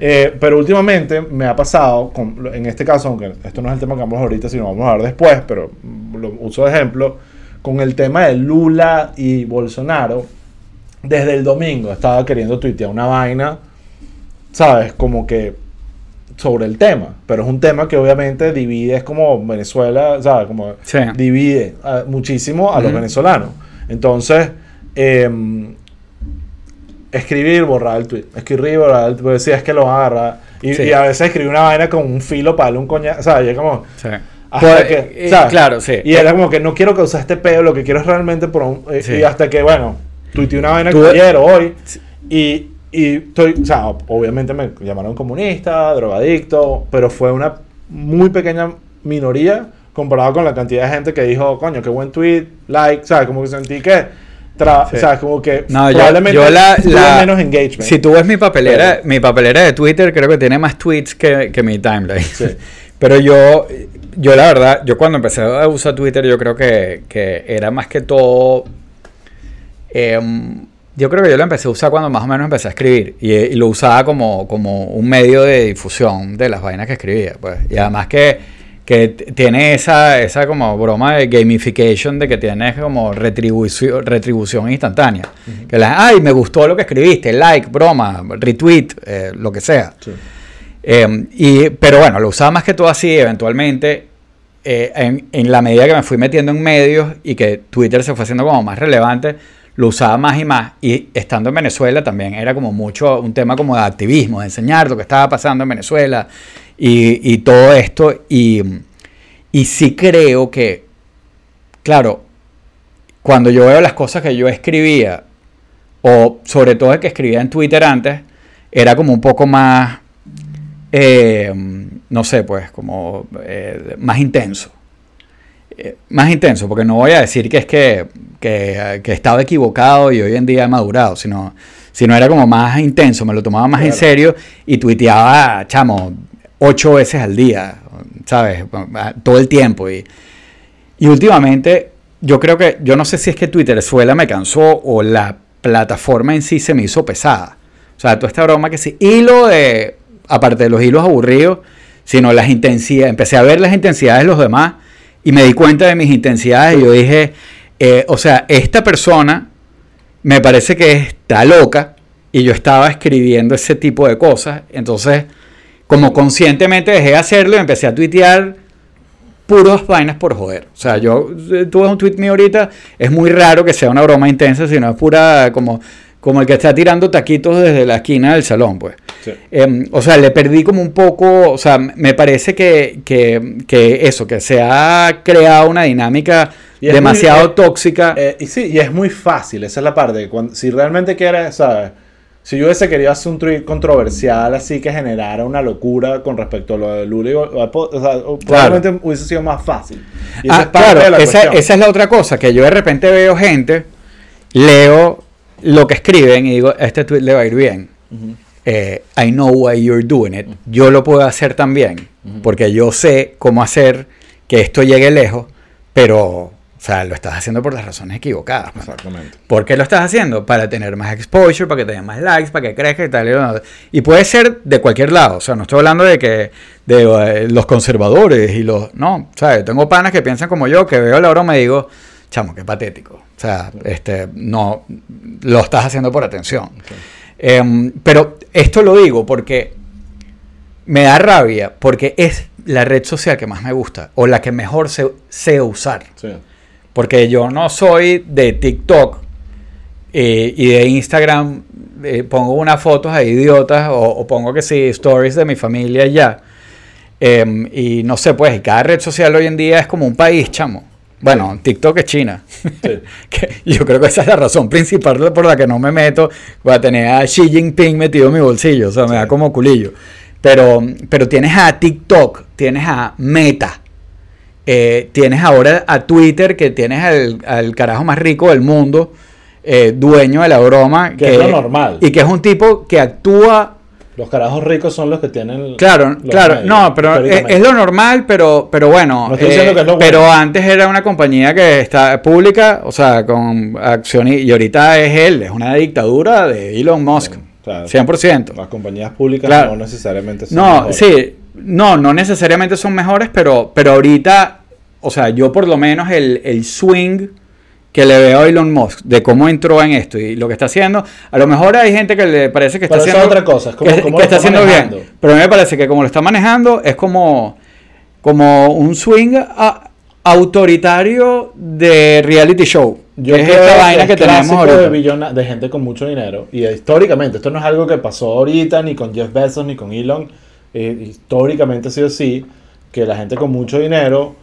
Eh, pero últimamente me ha pasado, con- en este caso, aunque esto no es el tema que vamos ahorita, sino vamos a hablar después, pero lo uso de ejemplo, con el tema de Lula y Bolsonaro, desde el domingo estaba queriendo tuitear una vaina, ¿sabes? Como que sobre el tema, pero es un tema que obviamente divide, es como Venezuela, ¿sabes? Como Sí. divide ah, muchísimo a los venezolanos. Entonces, em, escribir, borrar el tweet. Escribir, borrar el tweet. Decía, es que lo van a agarrar. Y, Sí. y a veces escribí una vaina con un filo para darle un coñazo. ¿Sabes? Y es como. Sí. Hasta Pues, que, eh, ¿sabes? claro, sí. Y era como que no quiero causar este peo, lo que quiero es realmente por un. eh. Y hasta que, bueno, tuiteé una vaina que ayer o hoy. Y, y estoy. O sea, obviamente me llamaron comunista, drogadicto, pero fue una muy pequeña minoría comparado con la cantidad de gente que dijo, coño, qué buen tweet, like, ¿sabes? Como que sentí que. tra- Sí. O sea, como que No, yo, probablemente yo la, tuve la- menos engagement. Si tú ves mi papelera, Pero- mi papelera de Twitter, creo que tiene más tweets que, que mi timeline. Sí. Pero yo, yo la verdad, yo cuando empecé a usar Twitter, yo creo que, que era más que todo. em, yo creo que yo lo empecé a usar cuando más o menos empecé a escribir. Y, y lo usaba como, como un medio de difusión de las vainas que escribía. Pues. Y además que, que tiene esa, esa como broma de gamification de que tienes como retribución, retribución instantánea. Que la, ay, me gustó lo que escribiste, like, broma, retweet, eh, lo que sea. Sí. Eh, y, pero bueno, lo usaba más que todo así, eventualmente, eh, en, en la medida que me fui metiendo en medios y que Twitter se fue haciendo como más relevante, lo usaba más y más. Y estando en Venezuela también era como mucho un tema como de activismo, de enseñar lo que estaba pasando en Venezuela y, y todo esto. Y, y sí creo que, claro, cuando yo veo las cosas que yo escribía, o sobre todo el que escribía en Twitter antes, era como un poco más eh, no sé, pues, como eh, más intenso. Eh, más intenso, porque no voy a decir que es que, que, que estaba equivocado y hoy en día he madurado, sino, sino era como más intenso, me lo tomaba más en serio y tuiteaba, chamo, ocho veces al día, ¿sabes? Todo el tiempo. Y, y últimamente, yo creo que, yo no sé si es que Twitter suela me cansó o la plataforma en sí se me hizo pesada. O sea, toda esta broma que sí, hilo de, aparte de los hilos aburridos, sino las intensidades, empecé a ver las intensidades de los demás y me di cuenta de mis intensidades y yo dije, eh, o sea, esta persona me parece que está loca y yo estaba escribiendo ese tipo de cosas, entonces como conscientemente dejé de hacerlo y empecé a tuitear puros vainas por joder. O sea, yo, eh, tú ves un tweet mío ahorita, es muy raro que sea una broma intensa, sino es pura como como el que está tirando taquitos desde la esquina del salón, pues. Em, o sea, le perdí como un poco, o sea, me parece que, eso, que se ha creado una dinámica demasiado eh, tóxica. Eh, y sí, y es muy fácil, esa es la parte. Cuando, si realmente quieres, ¿sabes? Si yo hubiese querido hacer un tweet controversial así que generara una locura con respecto a lo de Lula, o sea, probablemente hubiese sido más fácil. ah, claro, esa, esa es la otra cosa, que yo de repente veo gente, leo lo que escriben y digo, este tweet le va a ir bien. Eh, I know why you're doing it. Yo lo puedo hacer también, porque yo sé cómo hacer que esto llegue lejos, pero, o sea, lo estás haciendo por las razones equivocadas. Exactamente. ¿Por qué lo estás haciendo? Para tener más exposure, para que tengas más likes, para que crezca y tal. Y puede ser de cualquier lado. O sea, no estoy hablando de que de eh, los conservadores y los... No, ¿sabes? Tengo panas que piensan como yo, que veo la broma y digo, chamo, qué patético. O sea, este, no, lo estás haciendo por atención. Em, pero esto lo digo porque me da rabia, porque es la red social que más me gusta o la que mejor sé, usar. Porque yo no soy de TikTok eh, y de Instagram, eh, pongo unas fotos a idiotas o, pongo que sí, stories de mi familia ya. Em, y no sé, pues, cada red social hoy en día es como un país, chamo. Bueno, TikTok es China. yo creo que esa es la razón principal por la que no me meto. Voy a tener a Xi Jinping metido en mi bolsillo. O sea, me da como culillo. Pero, pero tienes a TikTok, tienes a Meta. Eh, tienes ahora a Twitter, que tienes al, carajo más rico del mundo, eh, dueño de la broma. Que, es lo normal. Y que es un tipo que actúa los carajos ricos son los que tienen. Claro, claro, no, pero es, lo normal, pero, pero bueno. Eh, pero antes era una compañía que está pública, o sea, con acciones, y ahorita es él, es una dictadura de Elon Musk. Claro, 100%. Las compañías públicas no necesariamente son No, mejores. sí, no, no necesariamente son mejores, pero, pero ahorita, o sea, yo por lo menos el, el swing que le veo a Elon Musk de cómo entró en esto y lo que está haciendo. A lo mejor hay gente que le parece que está haciendo otra cosa, como, que, está, haciendo bien. Pero a mí me parece que como lo está manejando es como, como un swing autoritario de reality show. Yo es esta vaina que, tenemos ahorita. De, de gente con mucho dinero. Y históricamente, esto no es algo que pasó ahorita, ni con Jeff Bezos, ni con Elon. Eh, históricamente ha sido así, que la gente con mucho dinero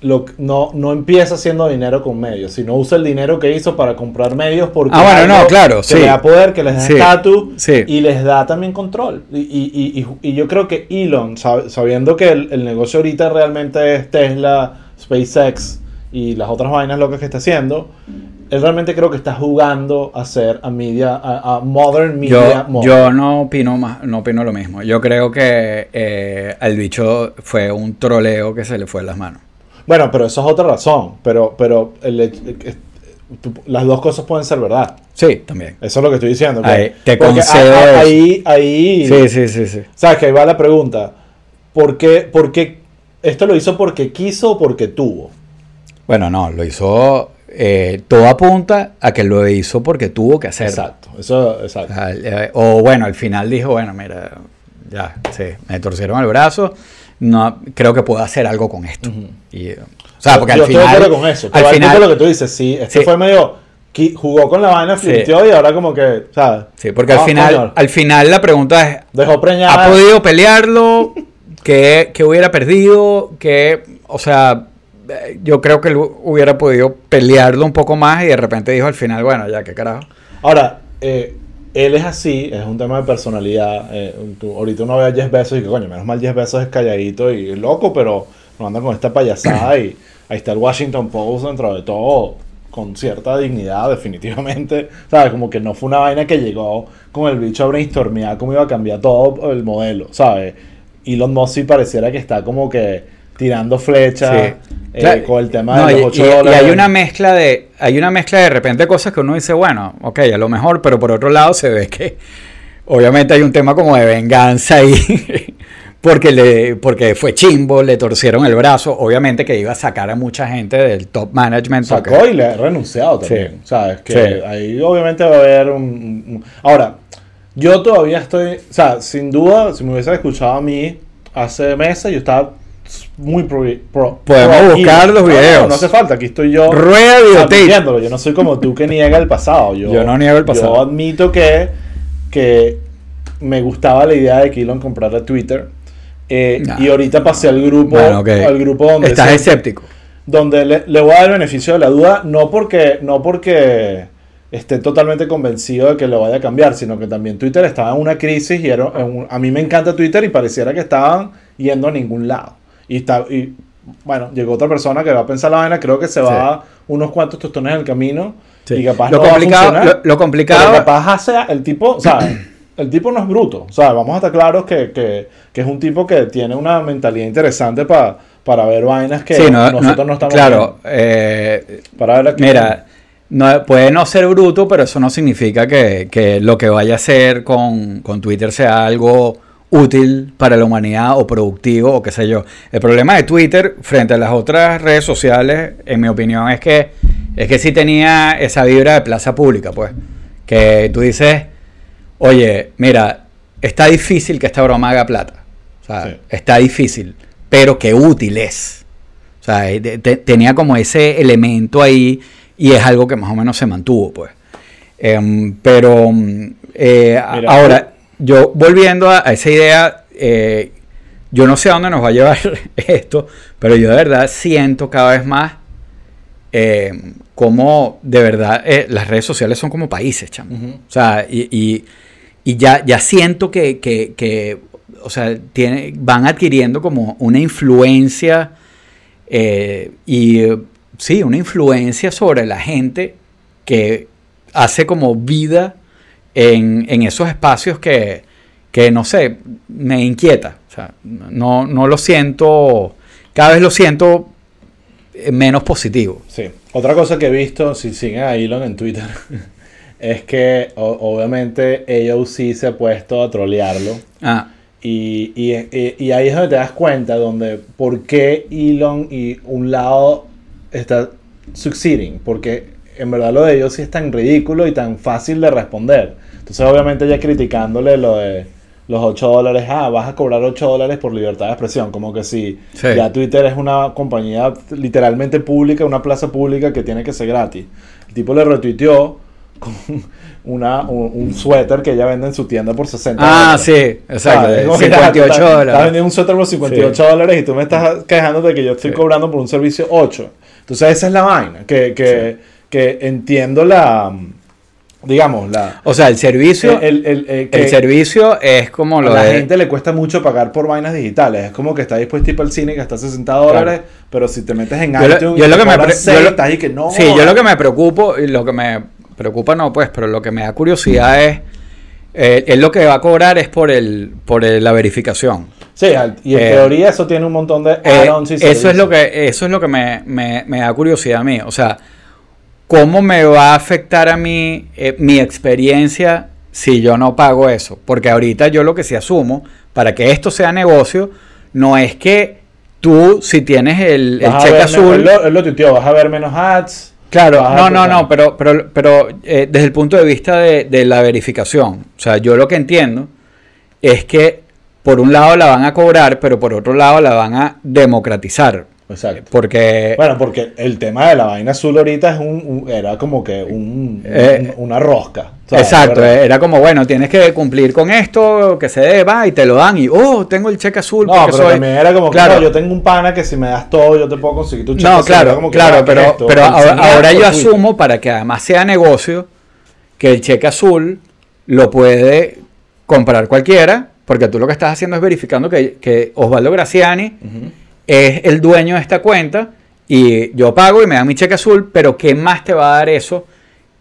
no, no empieza haciendo dinero con medios, sino usa el dinero que hizo para comprar medios porque ah, bueno, no, claro, que da poder, que les da estatus y les da también control. Y, yo creo que Elon, sabiendo que el, negocio ahorita realmente es Tesla, SpaceX y las otras vainas locas que está haciendo, él realmente creo que está jugando a ser a media, a, modern media. Yo, yo no opino más, no opino lo mismo. Yo creo que eh, al bicho fue un troleo que se le fue en las manos. Bueno, pero eso es otra razón. Pero, pero las dos cosas pueden ser verdad. Sí, también. Eso es lo que estoy diciendo. Ahí, te concedo ahí, ahí, Sí, sí, sí, sí. Sabes que ahí va la pregunta. ¿Por qué, por qué esto lo hizo porque quiso o porque tuvo? Bueno, no, lo hizo. Eh, todo apunta a que lo hizo porque tuvo que hacerlo. Exacto, eso, exacto. Eh, o bueno, al final dijo, bueno, mira, ya, sí, me torcieron el brazo no creo que pueda hacer algo con esto. y, o sea, porque al final. Estoy con eso. Al final. lo que tú dices, sí, este fue medio. Jugó con la vaina, flinteó y ahora como que, ¿sabes? Sí, porque al final, al final la pregunta es. Dejó preñada. ¿Ha podido pelearlo? ¿Qué, hubiera perdido? que O sea, yo creo que él hubiera podido pelearlo un poco más y de repente dijo al final, bueno, ya, qué carajo. Ahora, eh, él es así, es un tema de personalidad. Eh, ahorita uno ve a Jeff Bezos y que coño, menos mal Jeff Bezos es calladito y loco, pero no anda con esta payasada y ahí está el Washington Post dentro de todo con cierta dignidad, definitivamente. ¿Sabes? Como que no fue una vaina que llegó con el bicho a brainstormear cómo iba a cambiar todo el modelo, ¿sabes? Elon Musk sí pareciera que está como que tirando flechas Sí. eh, Claro, con el tema no, de y- los 8 y, y dólares. hay una mezcla de hay una mezcla de repente cosas que uno dice bueno ok a lo mejor pero por otro lado se ve que obviamente hay un tema como de venganza ahí porque le porque fue chimbo le torcieron el brazo obviamente que iba a sacar a mucha gente del top management porque- Sacó y le ha renunciado también. Sí. ¿Sabes? Que Sí. ahí obviamente va a haber un, un- Ahora, yo todavía estoy. O sea, sin duda, si me hubiese escuchado a mí hace meses, yo estaba muy pro. pro- Podemos pro- buscar los videos. No, no hace falta, aquí estoy yo. Rueda videotape. Yo no soy como tú que niega el pasado. Yo, Yo no niego el pasado. Yo admito que, que me gustaba la idea de que Elon comprara Twitter. eh, Nah. Y ahorita pasé al grupo, Bueno, al grupo donde estás se- escéptico donde le, le voy a dar el beneficio de la duda, no porque, no porque esté totalmente convencido de que lo vaya a cambiar, sino que también Twitter estaba en una crisis y era, en un- a mí me encanta Twitter y pareciera que estaban yendo a ningún lado. Y, está, y bueno, llegó otra persona que va a pensar la vaina, creo que se va unos cuantos tostones en el camino Sí. y capaz lo no va a complicado lo, lo complicado pero capaz hace el tipo, o sea, el tipo no es bruto. O sea, vamos a estar claros que, que, que es un tipo que tiene una mentalidad interesante pa- para ver vainas que Sí, no- nosotros no, no- estamos claro eh. Para ver Mira, no, puede no ser bruto, pero eso no significa que, que lo que vaya a hacer con, con Twitter sea algo útil para la humanidad o productivo o qué sé yo. El problema de Twitter frente a las otras redes sociales, en mi opinión, es que es que sí tenía esa vibra de plaza pública, pues. Que tú dices, oye, mira, está difícil que esta broma haga plata. O sea, Sí. está difícil, pero qué útil es. O sea, eh, te- te- tenía como ese elemento ahí y es algo que más o menos se mantuvo, pues. Em, pero mm, eh, Mira, ahora, yo volviendo a, a esa idea, eh, yo no sé a dónde nos va a llevar esto, pero yo de verdad siento cada vez más eh, cómo de verdad eh, las redes sociales son como países, chamo. O sea, y, y- y ya, ya siento que, que- que, o sea, tiene, van adquiriendo como una influencia eh, y sí, una influencia sobre la gente que hace como vida en, en esos espacios que, que, no sé, me inquieta. O sea, no, no lo siento, cada vez lo siento eh, menos positivo. Sí. Otra cosa que he visto, si siguen a Elon en Twitter, es que o- obviamente AOC se ha puesto a trolearlo. Ah, Y, y, y- y ahí es donde te das cuenta donde por qué Elon y un lado está succeeding. Porque en verdad lo de ellos sí es tan ridículo y tan fácil de responder. Entonces obviamente ya criticándole lo de los 8 dólares, ah, vas a cobrar 8 dólares por libertad de expresión. Como que si Sí. ya Twitter es una compañía literalmente pública, una plaza pública que tiene que ser gratis. El tipo le retuiteó con una, un, un suéter que ella vende en su tienda por 60 ah dólares. sí, exacto, ¿Sabes? de Como que 58 estás- Estás dólares. vendiendo un suéter por 58 dólares y tú me estás quejando de que yo estoy Sí. cobrando por un servicio 8. Entonces esa es la vaina, que, que, que entiendo la, digamos, la... O sea, el servicio, el, el, el- el- que servicio es como a lo la de... gente le cuesta mucho pagar por vainas digitales. Es como que está dispuesto ir al cine que está 60 dólares, pero si te metes en Yo lo- iTunes yo y lo que me cobran pre- seis, yo lo- estás ahí que no. Sí, yo lo que me preocupo, y lo que me preocupa no, pues, pero lo que me da curiosidad es, eh, él lo que va a cobrar es por el por el- la verificación. Sí, y en Eh, teoría eso tiene un montón de Eh, eso es lo que eso es lo que me, me- me da curiosidad a mí. O sea, ¿cómo me va a afectar a mí eh, mi experiencia si yo no pago eso? Porque ahorita yo lo que sí asumo, para que esto sea negocio, no es que tú, si tienes el, cheque azul... lo, lo tuiteó, vas a ver menos ads. Claro, no, no, no, pero, pero, pero eh, desde el punto de vista de, de la verificación, o sea, yo lo que entiendo es que por un lado la van a cobrar, pero por otro lado la van a democratizar, Exacto. porque Bueno, porque el tema de la vaina azul ahorita es un, un- era como que un, Eh, un- una rosca. ¿sabes? exacto, ¿Verdad? eh, era como bueno, tienes que cumplir con esto, que se deba y te lo dan y oh, tengo el cheque azul No, porque pero soy también era como que Claro. no, yo tengo un pana que si me das todo yo te puedo conseguir tu cheque No, claro, como que, claro, ah, ¿qué es pero, esto? pero ahora, yo asumo para que además sea negocio que el cheque azul lo puede comprar cualquiera, porque tú lo que estás haciendo es verificando que, que Osvaldo Graciani. Es el dueño de esta cuenta y yo pago y me dan mi cheque azul, pero ¿qué más te va a dar eso?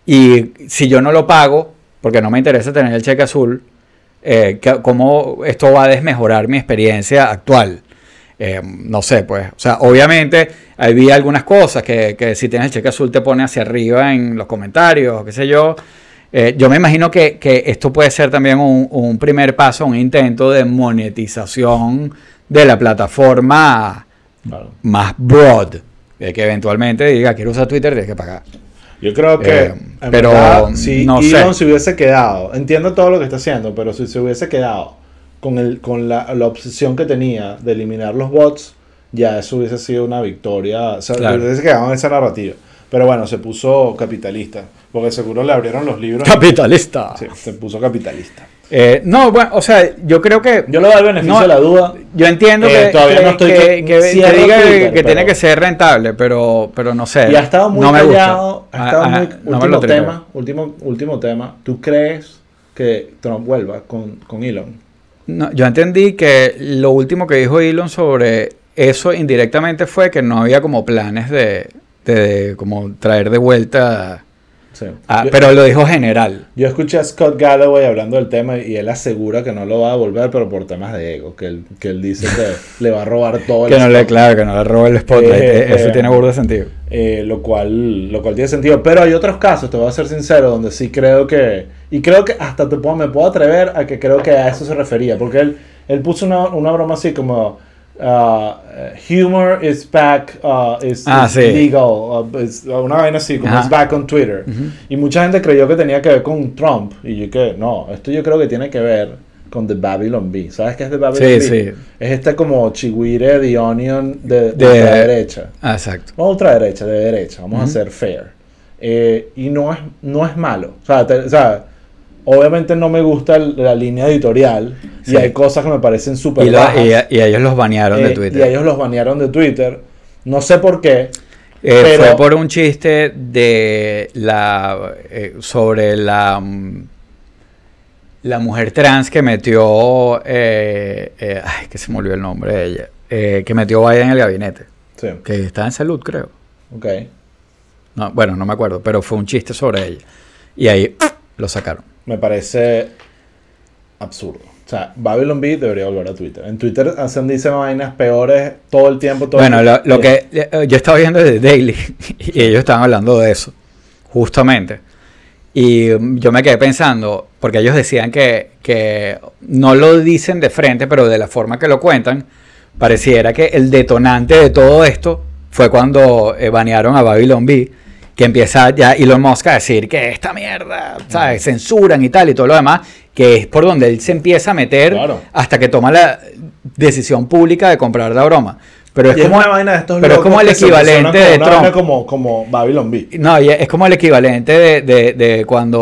Y si yo no lo pago, porque no me interesa tener el cheque azul, eh, cómo esto va a desmejorar mi experiencia actual. Eh, no sé, pues, o sea, obviamente había algunas cosas que, que si tienes el cheque azul te pone hacia arriba en los comentarios, qué sé yo. Eh, yo me imagino que, que esto puede ser también un primer paso, un intento de monetización de la plataforma Claro. más broad, de que eventualmente diga, quiero usar Twitter, tienes que pagar. Yo creo que, Eh, en pero, verdad, si no sé. Elon se hubiese quedado, entiendo todo lo que está haciendo, pero si se hubiese quedado con, el, con la, la obsesión que tenía de eliminar los bots, ya eso hubiese sido una victoria, o sea, Claro. hubiese quedado en esa narrativa. Pero bueno, se puso capitalista, porque seguro le abrieron los libros. Capitalista. Sí, se puso capitalista. Eh, no, bueno, o sea, yo creo que... Yo le doy el beneficio No, de la duda. Yo entiendo Eh, que, todavía que- no estoy que- que- diga que- Twitter, que tiene que ser rentable, pero, pero no sé. Y ha estado muy no callado. Ha estado Ah, ah, muy, me último tema, último, último tema. ¿Tú crees que Trump vuelva con, con Elon? No, yo entendí que lo último que dijo Elon sobre eso indirectamente fue que no había como planes de, de como traer de vuelta... Sí. Ah, yo, pero lo dijo general. yo escuché a Scott Galloway hablando del tema y él asegura que no lo va a devolver, pero por temas de ego, que él, que él dice que le va a robar todo el Que no le, claro, que no le robe el spotlight. Eh, eh, Eso eh, tiene burda de sentido. eh, lo, cual, lo cual tiene sentido. Pero hay otros casos, te voy a ser sincero, donde sí creo que... Y creo que hasta te puedo, me puedo atrever a que creo que a eso se refería, porque él, él puso una, una broma así como... uh, humor is back, uh, is, Ah, is sí. legal, uh, is- una vaina así, como Ajá. is back on Twitter. Y mucha gente creyó que tenía que ver con Trump. Y yo que no, esto yo creo que tiene que ver con The Babylon Bee. ¿Sabes qué es The Babylon Sí, Bee? sí. Es este como chihuire, The Onion de, De- ultraderecha. Ah, exacto. No ultraderecha, de derecha. Vamos a ser fair. Eh, y no es, no es malo. O sea, te- o sea, obviamente no me gusta la línea editorial. Sí. Y hay cosas que me parecen súper Y, y, y ellos los banearon de Eh, Twitter. Y ellos los banearon de Twitter. No sé por qué. Eh, Pero- Fue por un chiste de la eh, sobre la mm, la mujer trans que metió ay que se me olvidó el nombre de ella eh, que metió Biden en el gabinete Sí, que está en salud creo ok. no, bueno no me acuerdo pero fue un chiste sobre ella y ahí lo sacaron me parece absurdo. O sea, Babylon Bee debería volver a Twitter. En Twitter hacen, dicen vainas peores todo el tiempo. Todo bueno el lo, tiempo. lo que eh, yo estaba viendo de Daily y ellos estaban hablando de eso justamente Y mm, yo me quedé pensando, porque ellos decían que, que no lo dicen de frente, pero de la forma que lo cuentan, pareciera que el detonante de todo esto fue cuando eh, banearon a Babylon Bee, que empieza ya Elon Musk a decir que esta mierda, ¿sabes? Censuran y tal y todo lo demás, que es por donde él se empieza a meter Claro. hasta que toma la decisión pública de comprar la broma. Pero es Y es como, una vaina de pero es como el equivalente de una Trump. Como, como Babylon Bee. No, y es como el equivalente de, de- de cuando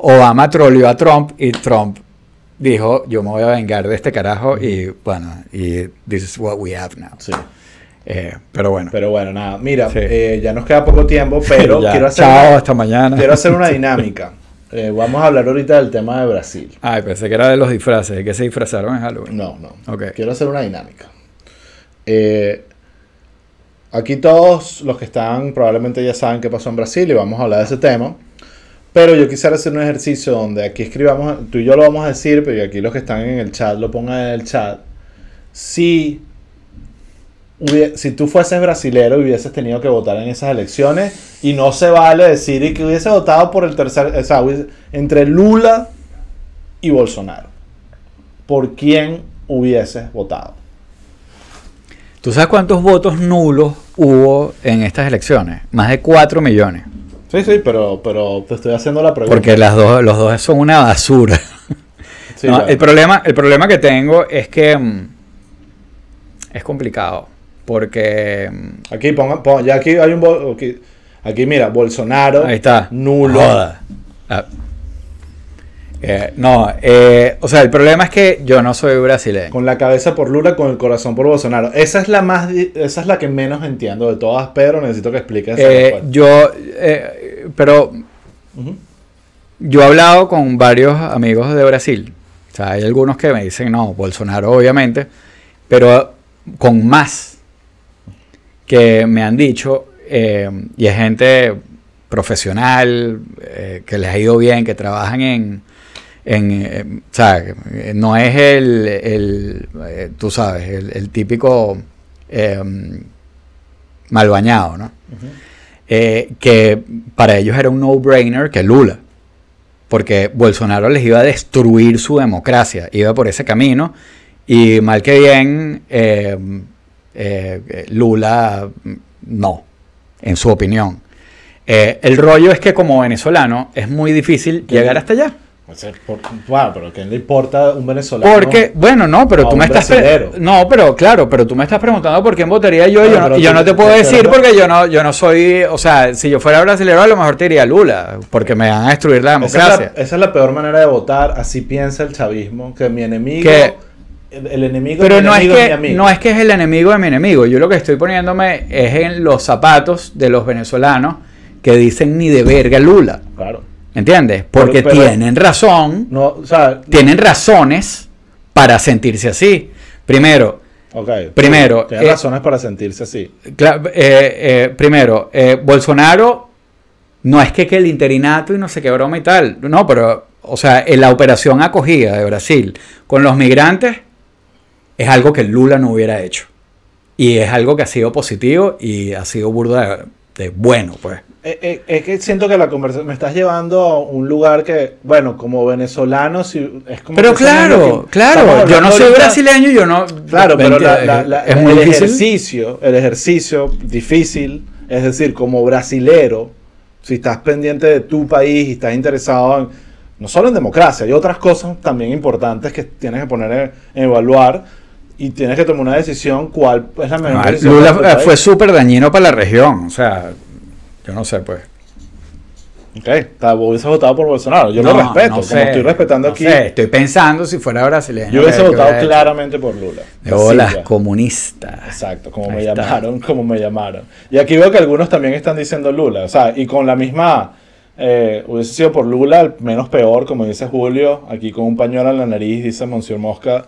Obama troleó a Trump y Trump dijo, yo me voy a vengar de este carajo y bueno, y this is what we have now. Sí. Eh, pero bueno. Pero bueno, nada. Mira, Sí. eh, ya nos queda poco tiempo, pero quiero hacer, Chao, una, hasta mañana. quiero hacer una dinámica. Eh, vamos a hablar ahorita del tema de Brasil. Ay, pensé que era de los disfraces, de que se disfrazaron en Halloween. No, no. Ok. Quiero hacer una dinámica. Aquí todos los que están probablemente ya saben qué pasó en Brasil y vamos a hablar de ese tema. Pero yo quisiera hacer un ejercicio donde aquí escribamos, tú y yo lo vamos a decir, pero aquí los que están en el chat lo pongan en el chat. Si, si tú fueses brasilero y hubieses tenido que votar en esas elecciones, y no se vale decir y que hubiese votado por el tercer, o sea, entre Lula y Bolsonaro. ¿Por quién hubieses votado? ¿Tú sabes cuántos votos nulos hubo en estas elecciones? Más de 4 millones. Sí, sí, pero, pero te estoy haciendo la pregunta. Porque las dos, los dos son una basura. Sí, No, la- el, problema, el problema que tengo es que mm, es complicado. Porque mm, Aquí pongan, pon- ya aquí hay un aquí, aquí mira, Bolsonaro, ahí está. nulo. Joda. Ah. Eh, no, eh, o sea, el problema es que yo no soy brasileño. Con la cabeza por Lula, con el corazón por Bolsonaro. Esa es la más, esa es la que menos entiendo de todas, pero necesito que expliques. Eh, yo, eh, pero yo he hablado con varios amigos de Brasil. O sea, hay algunos que me dicen, no, Bolsonaro obviamente, pero con más que me han dicho, eh, y es gente profesional, eh, que les ha ido bien, que trabajan en, en, eh, o sea, no es el, el, tú sabes, el, el típico mal bañado, ¿no? Que para ellos era un no-brainer que Lula, porque Bolsonaro les iba a destruir su democracia, iba por ese camino, y mal que bien, eh, eh, Lula no, en su opinión. Eh, el rollo es que como venezolano es muy difícil llegar hasta allá. O sea, por- bueno, pero ¿qué le importa un venezolano? Porque, bueno, no, pero tú me estás... No, pero claro, pero tú me estás preguntando por quién votaría yo y Bueno, yo, no, yo tú- no te puedo decir porque yo no, yo no soy... O sea, si yo fuera brasileño a lo mejor te diría Lula, porque me van a destruir la Esa es, democracia. la, esa es la peor manera de votar, así piensa el chavismo, que mi enemigo, Que- el, enemigo Pero de mi no es, enemigo es mi que, amigo. no es que es el enemigo de mi enemigo. Yo lo que estoy poniéndome es en los zapatos de los venezolanos que dicen ni de verga Lula. Claro. ¿Entiendes? Porque pero- tienen razón, No, o sea, tienen razones para sentirse así. Primero, ok. Primero, Tiene eh, razones para sentirse así. Cla- eh, eh, primero, Bolsonaro no es que, que el interinato y no sé qué broma y tal, no, pero, o sea, en la operación acogida de Brasil con los migrantes es algo que Lula no hubiera hecho. Y es algo que ha sido positivo y ha sido burda de, de bueno, pues. Eh, eh, es que siento que la conversación me estás llevando a un lugar que, bueno, como venezolano, si, es como. Pero claro, que- claro, yo no soy ahorita- brasileño, yo no... Claro, pero la- la- la- es muy el difícil. ejercicio, el ejercicio difícil, es decir, como brasilero, si estás pendiente de tu país y estás interesado en, no solo en democracia, hay otras cosas también importantes que tienes que poner en, en evaluar y tienes que tomar una decisión cuál es la mejor Ah, decisión Lula para fue súper dañino para la región, o sea, yo no sé, pues. Ok, hubiese votado por Bolsonaro, yo No, lo respeto, no como estoy respetando no aquí, sé, estoy pensando si fuera brasileño. yo hubiese ¿qué- qué votado claramente por Lula. Silva. comunistas. Exacto, como Ahí me está. llamaron, como me llamaron. Y aquí veo que algunos también están diciendo Lula, o sea, y con la misma, eh, hubiese sido por Lula, el menos peor, como dice Julio, aquí con un pañuelo en la nariz, dice Monsieur Mosca,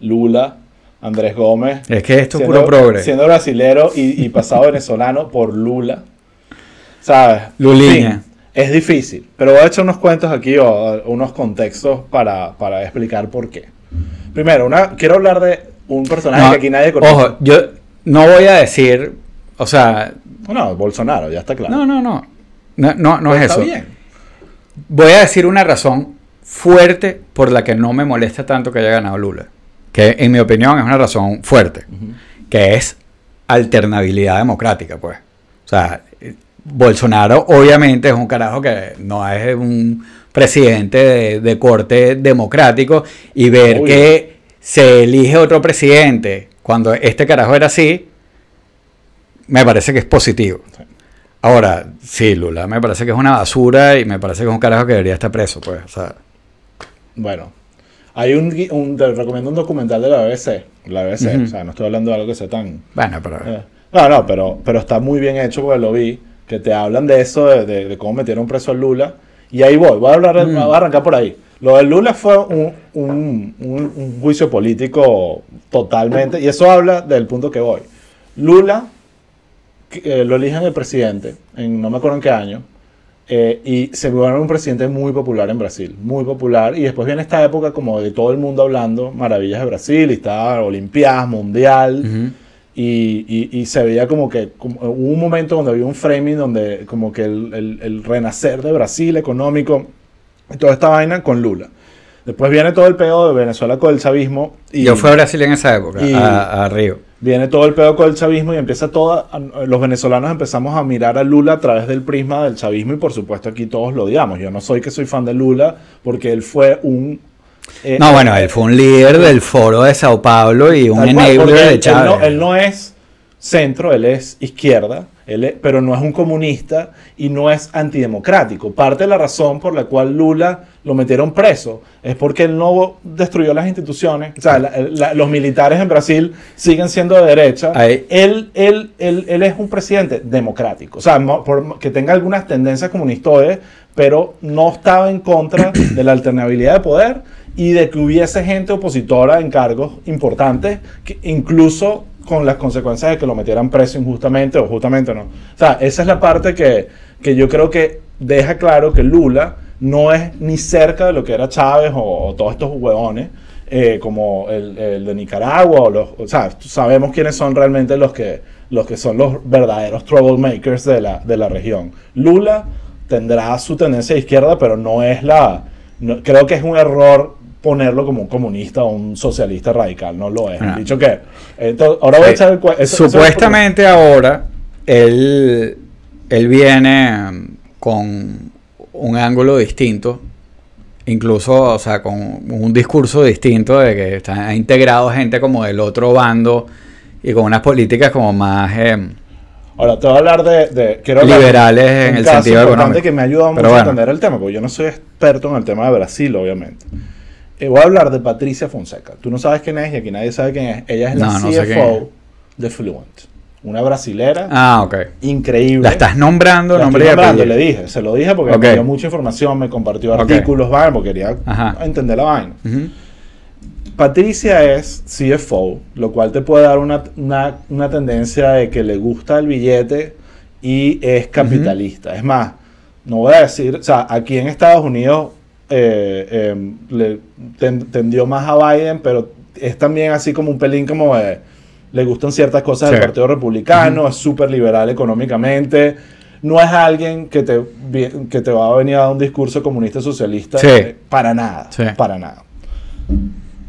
Lula, Andrés Gómez. Es que esto es siendo- puro progre. Siendo brasilero y, y pasado venezolano por Lula, ¿sabes? Luliña. Sí, es difícil, pero voy a echar unos cuentos aquí o, unos contextos para, para explicar por qué. Primero, una, quiero hablar de un personaje No, que aquí nadie conoce. Ojo, yo no voy a decir, o sea, No, Bolsonaro, ya está claro. no, no, no. No, no, no es está eso. bien. Voy a decir una razón fuerte por la que no me molesta tanto que haya ganado Lula. Que en mi opinión es una razón fuerte. Que es alternabilidad democrática, pues. O sea, Bolsonaro obviamente es un carajo que no es un presidente de, de corte democrático y ver Obvio. que se elige otro presidente cuando este carajo era así, me parece que es positivo. Sí. Ahora, sí, Lula, me parece que es una basura y me parece que es un carajo que debería estar preso, pues. O sea, Bueno, hay un, te recomiendo un documental de la BBC. La BBC, o sea, no estoy hablando de algo que sea tan. bueno, pero. eh, No, no, pero, pero está muy bien hecho porque lo vi. Que te hablan de eso, de, de- de cómo metieron preso a Lula. Y ahí voy, voy a, hablar, Mm. voy a arrancar por ahí. Lo de Lula fue un, un- un- un juicio político totalmente. Y eso habla del punto que voy. Lula eh, lo eligen el presidente, en no me acuerdo en qué año, eh, y se vuelve un presidente muy popular en Brasil, muy popular, y después viene esta época como de todo el mundo hablando maravillas de Brasil, y está Olimpiadas, Mundial, Ujú. y, y- y se veía como que como- hubo un momento donde había un framing donde como que el, el- el renacer de Brasil económico, y toda esta vaina con Lula. Después viene todo el pedo de Venezuela con el chavismo. Y, Yo fui a Brasil en esa época, y- a, a Río. Viene todo el pedo con el chavismo y empieza toda. Los venezolanos empezamos a mirar a Lula a través del prisma del chavismo y por supuesto aquí todos lo odiamos. Yo no soy que soy fan de Lula porque él fue un. eh, No, bueno, él fue un líder del foro de Sao Paulo y un enabler de él Chávez. no, él no es centro, él es izquierda, él es- pero no es un comunista y no es antidemocrático. Parte de la razón por la cual Lula lo metieron preso es porque él no destruyó las instituciones. O sea, la- la- los militares en Brasil siguen siendo de derecha. Él, él, él, él es un presidente democrático. O sea, por- que tenga algunas tendencias comunistoides, pero no estaba en contra de la alternabilidad de poder y de que hubiese gente opositora en cargos importantes, que incluso con las consecuencias de que lo metieran preso injustamente o justamente no. O sea, esa es la parte que, que yo creo que deja claro que Lula no es ni cerca de lo que era Chávez o, todos estos huevones, eh, como el, de Nicaragua, o, los, o sea, sabemos quiénes son realmente los que, los que son los verdaderos troublemakers de la, de la región. Lula tendrá su tendencia de izquierda, pero no es la... creo que es un error ponerlo como un comunista o un socialista radical, no lo es. Ah. Dicho que, entonces, ahora voy a echar el eso- eso es Supuestamente ahora él, él viene con un ángulo distinto, incluso, o sea, con un discurso distinto de que está integrado gente como del otro bando y con unas políticas como más eh, Ahora te voy a hablar de. de- quiero hablar liberales de en el caso sentido importante económico. que me ha ayudado mucho Pero a bueno. entender el tema, porque yo no soy experto en el tema de Brasil, obviamente. Eh, voy a hablar de Patricia Fonseca. Tú no sabes quién es y aquí nadie sabe quién es. Ella es la No, CFO de Fluent. Una brasilera Ah, ok. increíble. La estás nombrando, La nombre estoy nombrando, le dije, se lo dije porque me dio mucha información, me compartió artículos, vaina, porque quería Ajá. entender la vaina. Patricia es CFO, lo cual te puede dar una, una- una tendencia de que le gusta el billete y es capitalista. Es más, no voy a decir, o sea, aquí en Estados Unidos eh, eh, le ten- tendió más a Biden, pero es también así como un pelín como de, le gustan ciertas cosas del Sí. Partido Republicano, es súper liberal económicamente. No es alguien que te, que te va a venir a dar un discurso comunista socialista. Sí. eh, para nada. Sí. Para nada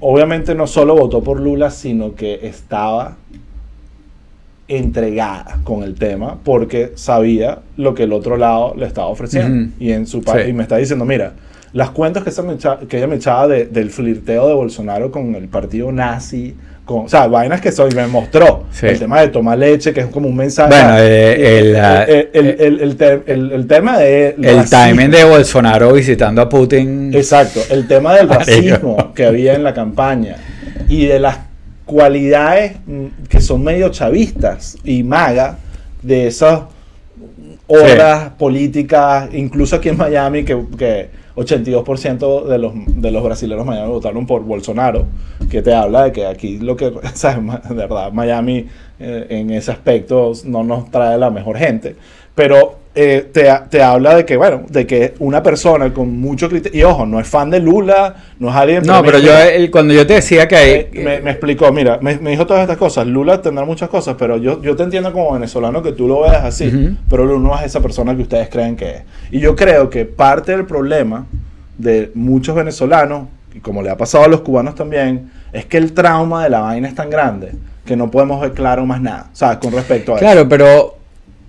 obviamente no solo votó por Lula, sino que estaba entregada con el tema porque sabía lo que el otro lado le estaba ofreciendo. Y en su pa- Sí. y me está diciendo, mira, las cuentas que, esa me echa- que ella me echaba de- del flirteo de Bolsonaro con el partido nazi, con, o sea, vainas que soy, me mostró. Sí. El tema de tomar leche, que es como un mensaje. Bueno, el, el, el- el- el te- el- el tema de... El racismo. timing de Bolsonaro visitando a Putin. Exacto, el tema del Marico. racismo que había en la campaña y de las cualidades mm, que son medio chavistas y maga de esas horas políticas, incluso aquí en Miami, que, que 82% de los, de los brasileños Miami votaron por Bolsonaro, que te habla de que aquí lo que, ¿sabes? Ma- de verdad, Miami eh, en ese aspecto no nos trae la mejor gente, pero eh, te, te habla de que, bueno, de que una persona con mucho criterio, y ojo, no es fan de Lula, no es alguien... no, pero yo, el- cuando yo te decía que hay. me, me- me explicó, mira, me, me dijo todas estas cosas. Lula tendrá muchas cosas, pero yo, yo te entiendo como venezolano que tú lo veas así, pero Lula no es esa persona que ustedes creen que es. Y yo creo que parte del problema de muchos venezolanos, y como le ha pasado a los cubanos también, es que el trauma de la vaina es tan grande que no podemos ver claro más nada, ¿sabes? Con respecto a Claro, pero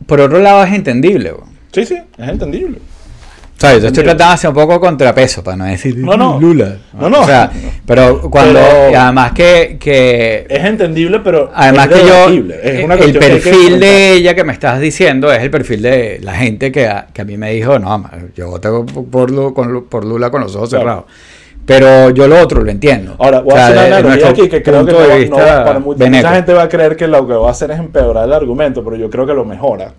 por otro lado es entendible. eso. Sí, sí, es entendible. O sea, yo estoy tratando de hacer un poco contrapeso para no decir No, no. Lula. No, no. O sea, pero cuando. Pero- además que. que Es entendible, pero Además es que yo. Es una el que que perfil enfrentar. de ella que me estás diciendo es el perfil de la gente que a, que a mí me dijo, no, yo voto por, por por Lula con los ojos Claro. cerrados. Pero yo lo otro lo entiendo. Ahora, voy O sea, a hacer una analogía aquí que creo que no, no- para mucha, mucha gente va a creer que lo que va a hacer es empeorar el argumento, pero yo creo que lo mejora.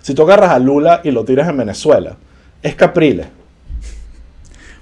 Si tú agarras a Lula y lo tiras en Venezuela, es Capriles.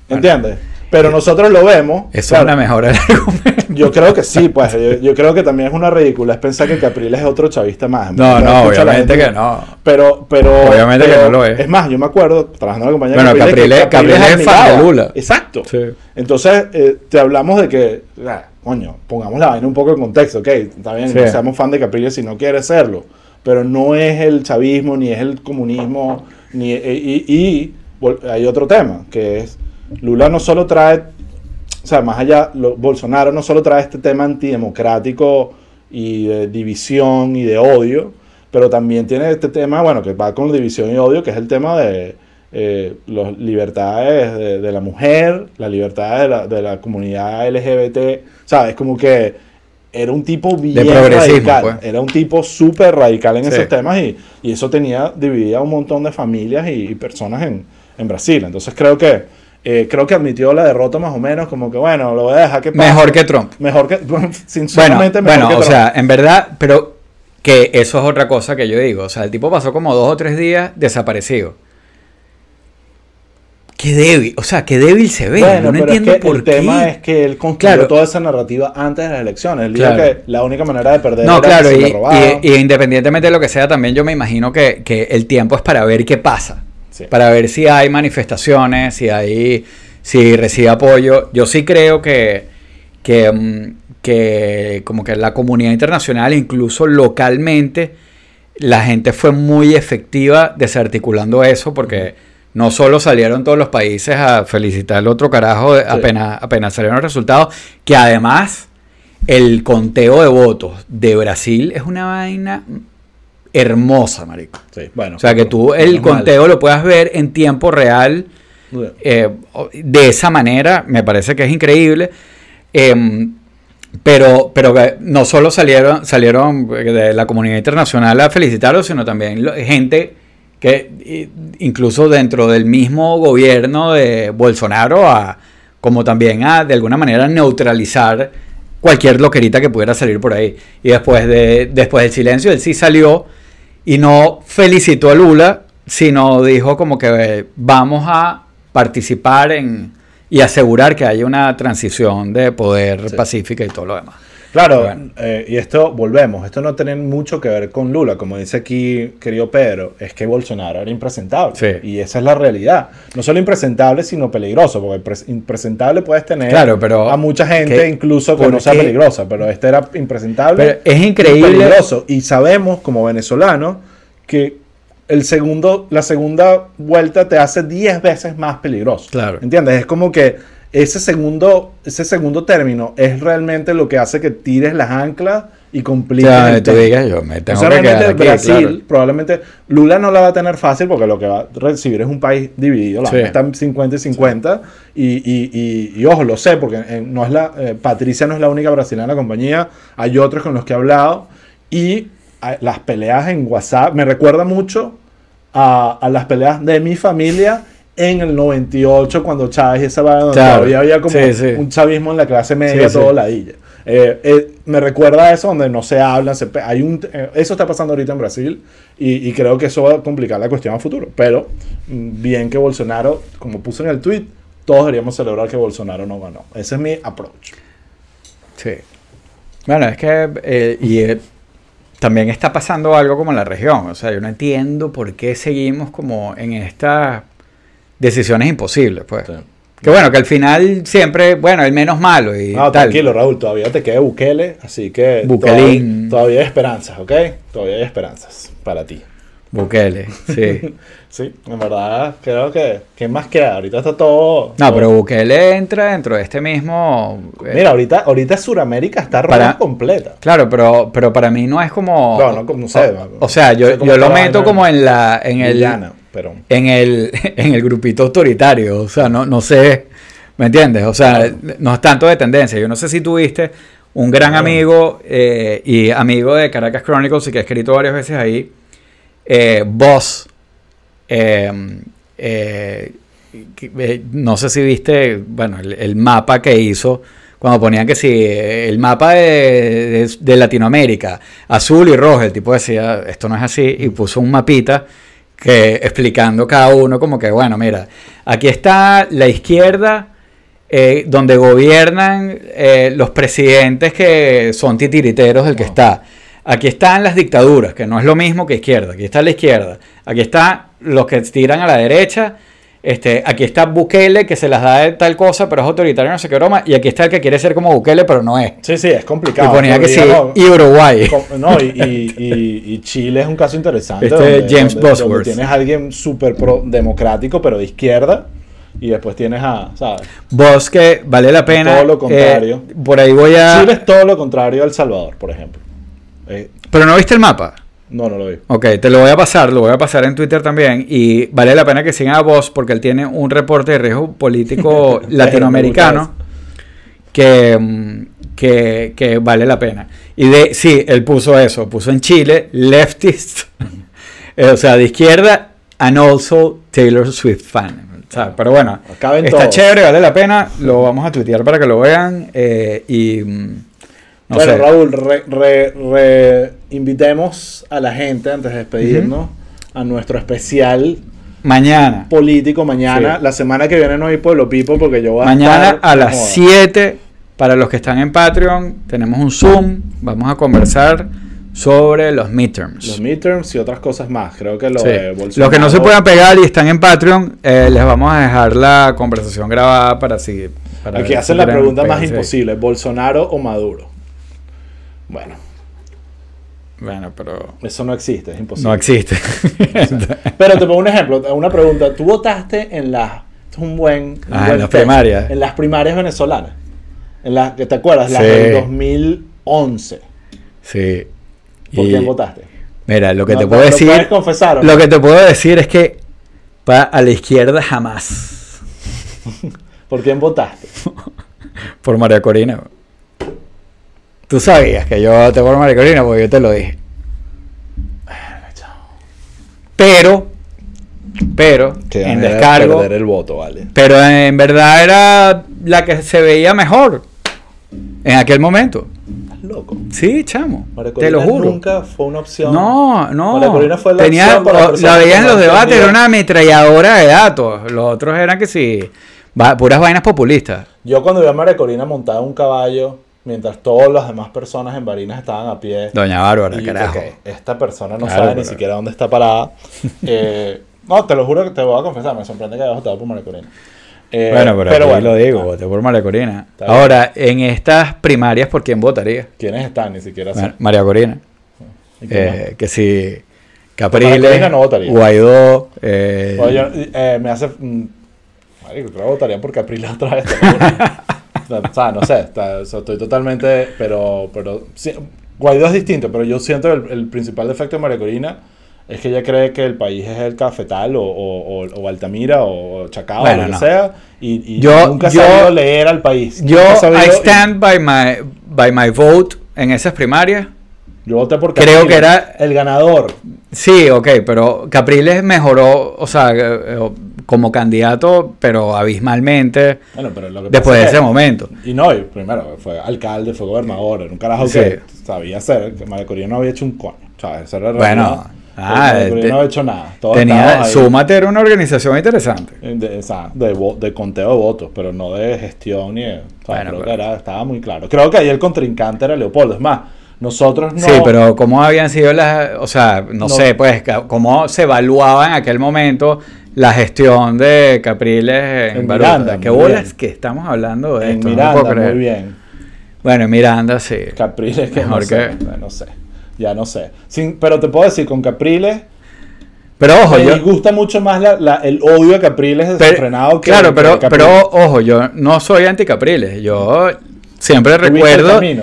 ¿Entiendes? Pero nosotros lo vemos. Eso claro, es una mejora del argumento. Yo creo que sí, pues. Yo, yo creo que también es una ridícula es pensar que Capriles es otro chavista más. No, no, escucho a la obviamente gente- que no. Pero, pero. Obviamente que no lo es. Es más, yo me acuerdo, trabajando en la compañía Bueno, de Capriles- que Capriles es fan de. Lula. Exacto. Sí. Entonces, eh, te hablamos de que, ah, coño, pongamos la vaina un poco en contexto, ok, está bien, Sí. no seamos fan de Capriles si no quiere serlo, pero no es el chavismo, ni es el comunismo, ni, eh, y, y vol- hay otro tema, que es, Lula no solo trae, o sea, más allá, lo- Bolsonaro no solo trae este tema antidemocrático y de división y de odio, pero también tiene este tema, bueno, que va con división y odio, que es el tema de eh, las libertades de, de la mujer, la libertad de la, de la comunidad LGBT, ¿sabes? Como que era un tipo bien radical, pues. era un tipo súper radical en Sí. esos temas y, y eso tenía dividida un montón de familias y, y personas en, en Brasil. Entonces creo que eh, creo que admitió la derrota más o menos, como que bueno, lo voy a dejar que pase. Mejor que Trump. Mejor que, Bueno, sinceramente, mejor bueno que o Trump. sea, en verdad, pero que eso es otra cosa que yo digo. O sea, el tipo pasó como dos o tres días desaparecido. Qué débil, o sea, qué débil se ve. Bueno, no pero entiendo es que por el qué. tema es que él construyó Claro. toda esa narrativa antes de las elecciones. Él dijo que la única manera de perder No, era claro, que se y, le robaban. y- y independientemente de lo que sea, también yo me imagino que, que el tiempo es para ver qué pasa. Sí. para ver si hay manifestaciones, si hay, si recibe apoyo. Yo sí creo que, que, mm, que como que la comunidad internacional, incluso localmente, la gente fue muy efectiva desarticulando eso porque no solo salieron todos los países a felicitar al otro carajo apenas, apenas salieron los resultados, que además el conteo de votos de Brasil es una vaina hermosa, marico. Sí, bueno. O sea, que tú el conteo lo puedas ver en tiempo real eh, de esa manera, me parece que es increíble. Em, pero, pero no solo salieron, salieron de la comunidad internacional a felicitarlos, sino también gente que incluso dentro del mismo gobierno de Bolsonaro, a, como también a de alguna manera neutralizar cualquier loquerita que pudiera salir por ahí. Y después, de, después del silencio, él sí salió y no felicitó a Lula, sino dijo como que eh, vamos a participar en y asegurar que haya una transición de poder Sí. pacífica y todo lo demás. Claro, Bueno. eh, y esto, volvemos, esto no tiene mucho que ver con Lula, como dice aquí querido Pedro, es que Bolsonaro era impresentable. Sí. Y esa es la realidad. No solo impresentable, sino peligroso, porque pres- impresentable puedes tener Claro, pero a mucha gente, incluso que ¿Por no sea peligrosa, pero este era impresentable. Pero es y increíble. peligroso. Y sabemos, como venezolanos, que el segundo, la segunda vuelta te hace 10 veces más peligroso. Claro. ¿Entiendes? Es como que ese segundo, ese segundo término es realmente lo que hace que tires las anclas y O compliques sea, el tú digas, yo me O tengo sea, que realmente aquí, Brasil, claro. probablemente Lula no la va a tener fácil porque lo que va a recibir es un país dividido, la Sí. vaina está en 50 y 50. Y, y, y- y ojo, lo sé, porque eh, no es la, eh, Patricia no es la única brasileña en la compañía, hay otros con los que he hablado. Y a- las peleas en WhatsApp me recuerda mucho a, a las peleas de mi familia en el 98 cuando Chávez donde Claro. todavía había como Sí, sí. un chavismo en la clase media, Sí, todo ladilla. Eh, eh, me recuerda a eso donde no se hablan, se hay un, eh, eso está pasando ahorita en Brasil y, y creo que eso va a complicar la cuestión a futuro. Pero mm, bien que Bolsonaro, como puse en el tweet, todos deberíamos celebrar que Bolsonaro no ganó. Ese es mi approach. Sí. Bueno, es que y también está pasando algo como en la región. O sea, yo no entiendo por qué seguimos como en estas decisiones imposibles, pues. Sí. Que bueno, que al final siempre, bueno, el menos malo y No, tal. tranquilo, Raúl, todavía te queda Bukele, así que Bukelín. todavía, todavía hay esperanzas, ¿ok? Todavía hay esperanzas para ti. Bukele, sí. Sí, en verdad, creo que, ¿qué más queda? Ahorita está todo... No, todo- pero Bukele entra dentro de este mismo... eh, Mira, ahorita, ahorita Sudamérica está Para- completa. Claro, pero, pero para mí no es como... No, no, no sé, O, o sea, yo, no sé cómo yo lo meto como en la... En el, pero... en el, en el grupito autoritario. O sea, no, no sé, ¿me entiendes? O sea, no es tanto de tendencia. Yo no sé si tuviste un gran amigo eh, y amigo de Caracas Chronicles y que ha escrito varias veces ahí, eh, Boss. eh, eh, eh, no sé si viste, bueno, el, el mapa que hizo. Cuando ponían que si el mapa de, de- de Latinoamérica, azul y rojo, el tipo decía, esto no es así, y puso un mapita que explicando cada uno como que, bueno, mira, aquí está la izquierda, eh, donde gobiernan eh, los presidentes que son titiriteros del que está. Aquí están las dictaduras, que no es lo mismo que izquierda. Aquí está la izquierda. Aquí están los que tiran a la derecha. Este, aquí está Bukele, que se las da de tal cosa, pero es autoritario, no sé qué broma. Y aquí está el que quiere ser como Bukele, pero no es. Sí, sí, es Y complicado. ponía que Pero sí, digamos, y Uruguay. No, y, y- Chile es un caso interesante. Este James donde- donde Bosworth. tienes a alguien súper democrático, pero de izquierda. Y después tienes a, ¿sabes? Vos que vale la pena. Todo lo contrario. eh, por ahí voy a. Chile es todo lo contrario a El Salvador, por ejemplo. Eh, Pero no viste el mapa. No, no lo vi. Ok, te lo voy a pasar, lo voy a pasar en Twitter también. Y vale la pena que sigan a vos porque él tiene un reporte de riesgo político latinoamericano que, mm, que, que vale la pena. Y de, sí, él puso eso, puso en Chile, leftist, eh, o sea, de izquierda, and also Taylor Swift fan. O sea, pero bueno, está todos. chévere, vale la pena, lo vamos a tuitear para que lo vean. eh, y mm, no bueno, sé. Raúl, re- re- re- invitemos a la gente antes de despedirnos a nuestro especial Mañana. político mañana. Sí. La semana que viene no hay Pueblo Pipo porque yo voy a Mañana estar- a las Joda. 7, para los que están en Patreon, tenemos un Zoom, vamos a conversar sobre los midterms. Los midterms y otras cosas más. Creo que lo Sí. de Bolsonaro. Los que no se puedan pegar y están en Patreon, eh, les vamos a dejar la conversación grabada para seguir. para Aquí hacen si la pregunta más pegarse. imposible: ¿Bolsonaro o Maduro? Bueno, Bueno, pero eso no existe, es imposible. no existe. Pero te pongo un ejemplo, una pregunta. ¿Tú votaste en las... Esto es un buen... un Ah, en las primarias. En las primarias venezolanas. En las te acuerdas, las Sí. del 2011. sí. ¿Por Y- quién votaste? Mira, lo que No, te puedo ¿lo decir. puedes confesar o no? Lo que te puedo decir es que pa- a la izquierda jamás. ¿Por quién votaste? Por María Corina. Tú sabías que yo voté por María Corina porque yo te lo dije. Pero, pero, en descargo, perder el voto, vale. pero en verdad era la que se veía mejor en aquel momento. Estás loco. Sí, chamo, María te lo juro. nunca fue una opción. No, no. María Corina fue la Tenía, opción para la la veías en los debates, era una ametralladora de datos. Los otros eran que sí, va- puras vainas populistas. Yo cuando vi a María Corina montada en un caballo, mientras todas las demás personas en Barinas estaban a pie, Doña Bárbara, y yo carajo. dije, esta persona no sabe ni pero- siquiera dónde está parada. Eh, no, te lo juro que te voy a confesar, me sorprende que hayas votado por María Corina. Eh, Bueno, pero, aquí bueno, lo digo, voté por María Corina. Ahora, en estas primarias, ¿por quién votaría? ¿Quiénes están? Ni siquiera sé. Bueno, María Corina. Eh, que si Capriles, no votaría. Guaidó, eh, Oye, yo, eh, me hace. mm, Marico, creo que votaría por Capriles otra vez. o sea, no sé, está- o sea, estoy totalmente. Pero. pero sí, Guaidó es distinto, pero yo siento que el, el principal defecto de María Corina es que ella cree que el país es el cafetal o, o, Altamira o Chacao Bueno, o lo que sea. Y, y Yo- nunca yo- sabido leer al país. yo sabido- I stand by my, by my vote en esas primarias. Yo voté por creo Capriles, que era- el ganador. Sí, ok, pero Capriles mejoró, o sea, eh, eh, como candidato, pero abismalmente Bueno, pero lo que después de es ese momento. Y no, y primero fue alcalde, fue gobernador, era un carajo Sí. que sabía hacer, que María no había hecho un coño, ¿sabes? Era Bueno, ah, te- no había hecho nada. Todos Tenía, Súmate era una organización interesante. De, sea, de, de conteo de votos, pero no de gestión ni de, o sea, Bueno, creo pero- que era, estaba muy claro. Creo que ahí el contrincante era Leopoldo. Es más, nosotros no... Sí, pero cómo habían sido las, o sea, no, No. sé, pues, cómo se evaluaba en aquel momento la gestión de Capriles en, En Baruta. Miranda, Qué bolas bien. que estamos hablando de En esto, Miranda, muy bien. Bueno, en Miranda sí. Capriles, que Mejor no sé, que- no sé, ya no sé. Sin, pero te puedo decir, con Capriles, Pero ojo, me yo, gusta mucho más la- la- el odio a Capriles pero- desenfrenado que claro, pero, Capriles. pero ojo, yo no soy anti Capriles. Yo siempre ¿Tuviste el recuerdo camino?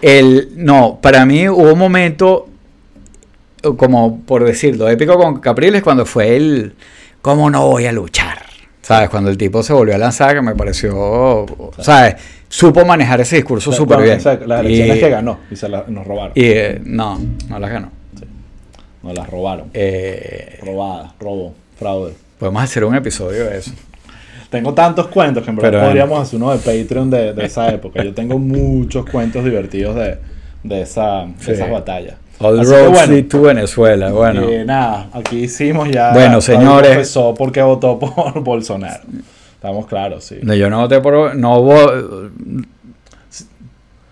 el, no, para mí hubo un momento como por decirlo, épico con Capriles cuando fue el ¿cómo no voy a luchar? ¿Sabes? Cuando el tipo se volvió a lanzar, que me pareció, ¿sabes? Supo manejar ese discurso súper bien. exacto, Las Y- elecciones que ganó y se las, nos robaron. Y eh, no, no las ganó. Nos las robaron. Eh, Robadas, robo, fraude. podemos hacer un episodio de eso. Tengo tantos cuentos que en verdad Pero, podríamos hacer uno de Patreon de, de esa época. Yo tengo muchos cuentos divertidos de, de, esa, de Sí. esas batallas. All Así roads bueno, lead to Venezuela. Bueno, eh, nada, aquí hicimos ya. Bueno, señores. confesó porque votó por Bolsonaro. Estamos claros, sí. no, yo no voté por. No vo-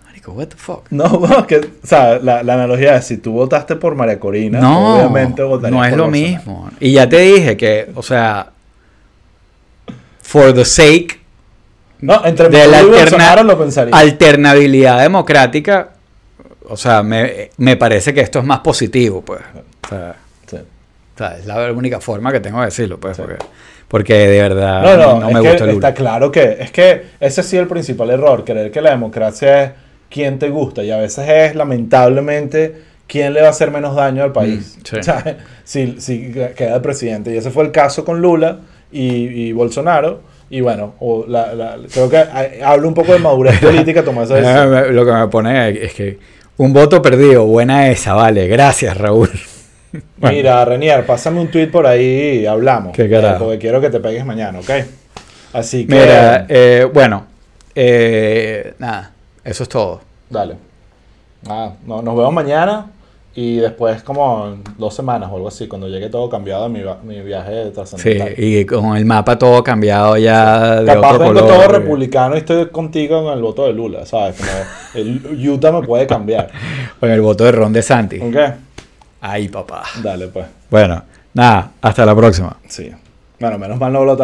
Marico, what the fuck? No, que, o sea, la, la analogía es si tú votaste por María Corina, No, obviamente votarías no es por lo Bolsonaro. mismo. Y ya te dije que, o sea, for the sake No, entre de la alterna- lo pensaría. alternabilidad democrática, o sea, me, me parece que esto es más positivo, pues. O sea, Sí. o sea, es la única forma que tengo de decirlo, pues, Sí. porque, porque de verdad No, no, no es me que gusta el está claro que es que ese sí es el principal error, creer que la democracia es quién te gusta y a veces es lamentablemente quién le va a hacer menos daño al país. Mm, sí. O sea, si, si queda el presidente y ese fue el caso con Lula y, y Bolsonaro y bueno, o la- la- creo que hablo un poco de madurez política tomar esa decisión. Lo que me pone es que un voto perdido, buena esa, vale, gracias Raúl. Bueno. Mira, Renier, pásame un tweet por ahí y hablamos. Qué carajo. Eh, porque quiero que te pegues mañana, ¿ok? Así que... Mira, eh, bueno, eh, nada, eso es todo. Dale. Ah, no, nos vemos mañana. Y después, como dos semanas o algo así, cuando llegue todo cambiado mi, mi viaje Sí, trascendental. y con el mapa todo cambiado ya de Capaz otro vengo color. todo republicano y estoy contigo con el voto de Lula, ¿sabes? Como el Utah me puede cambiar. Con el voto de Ron DeSantis. ¿Ok? Ay, papá. Dale, pues. Bueno, nada, hasta la próxima. Sí. Bueno, menos mal no lo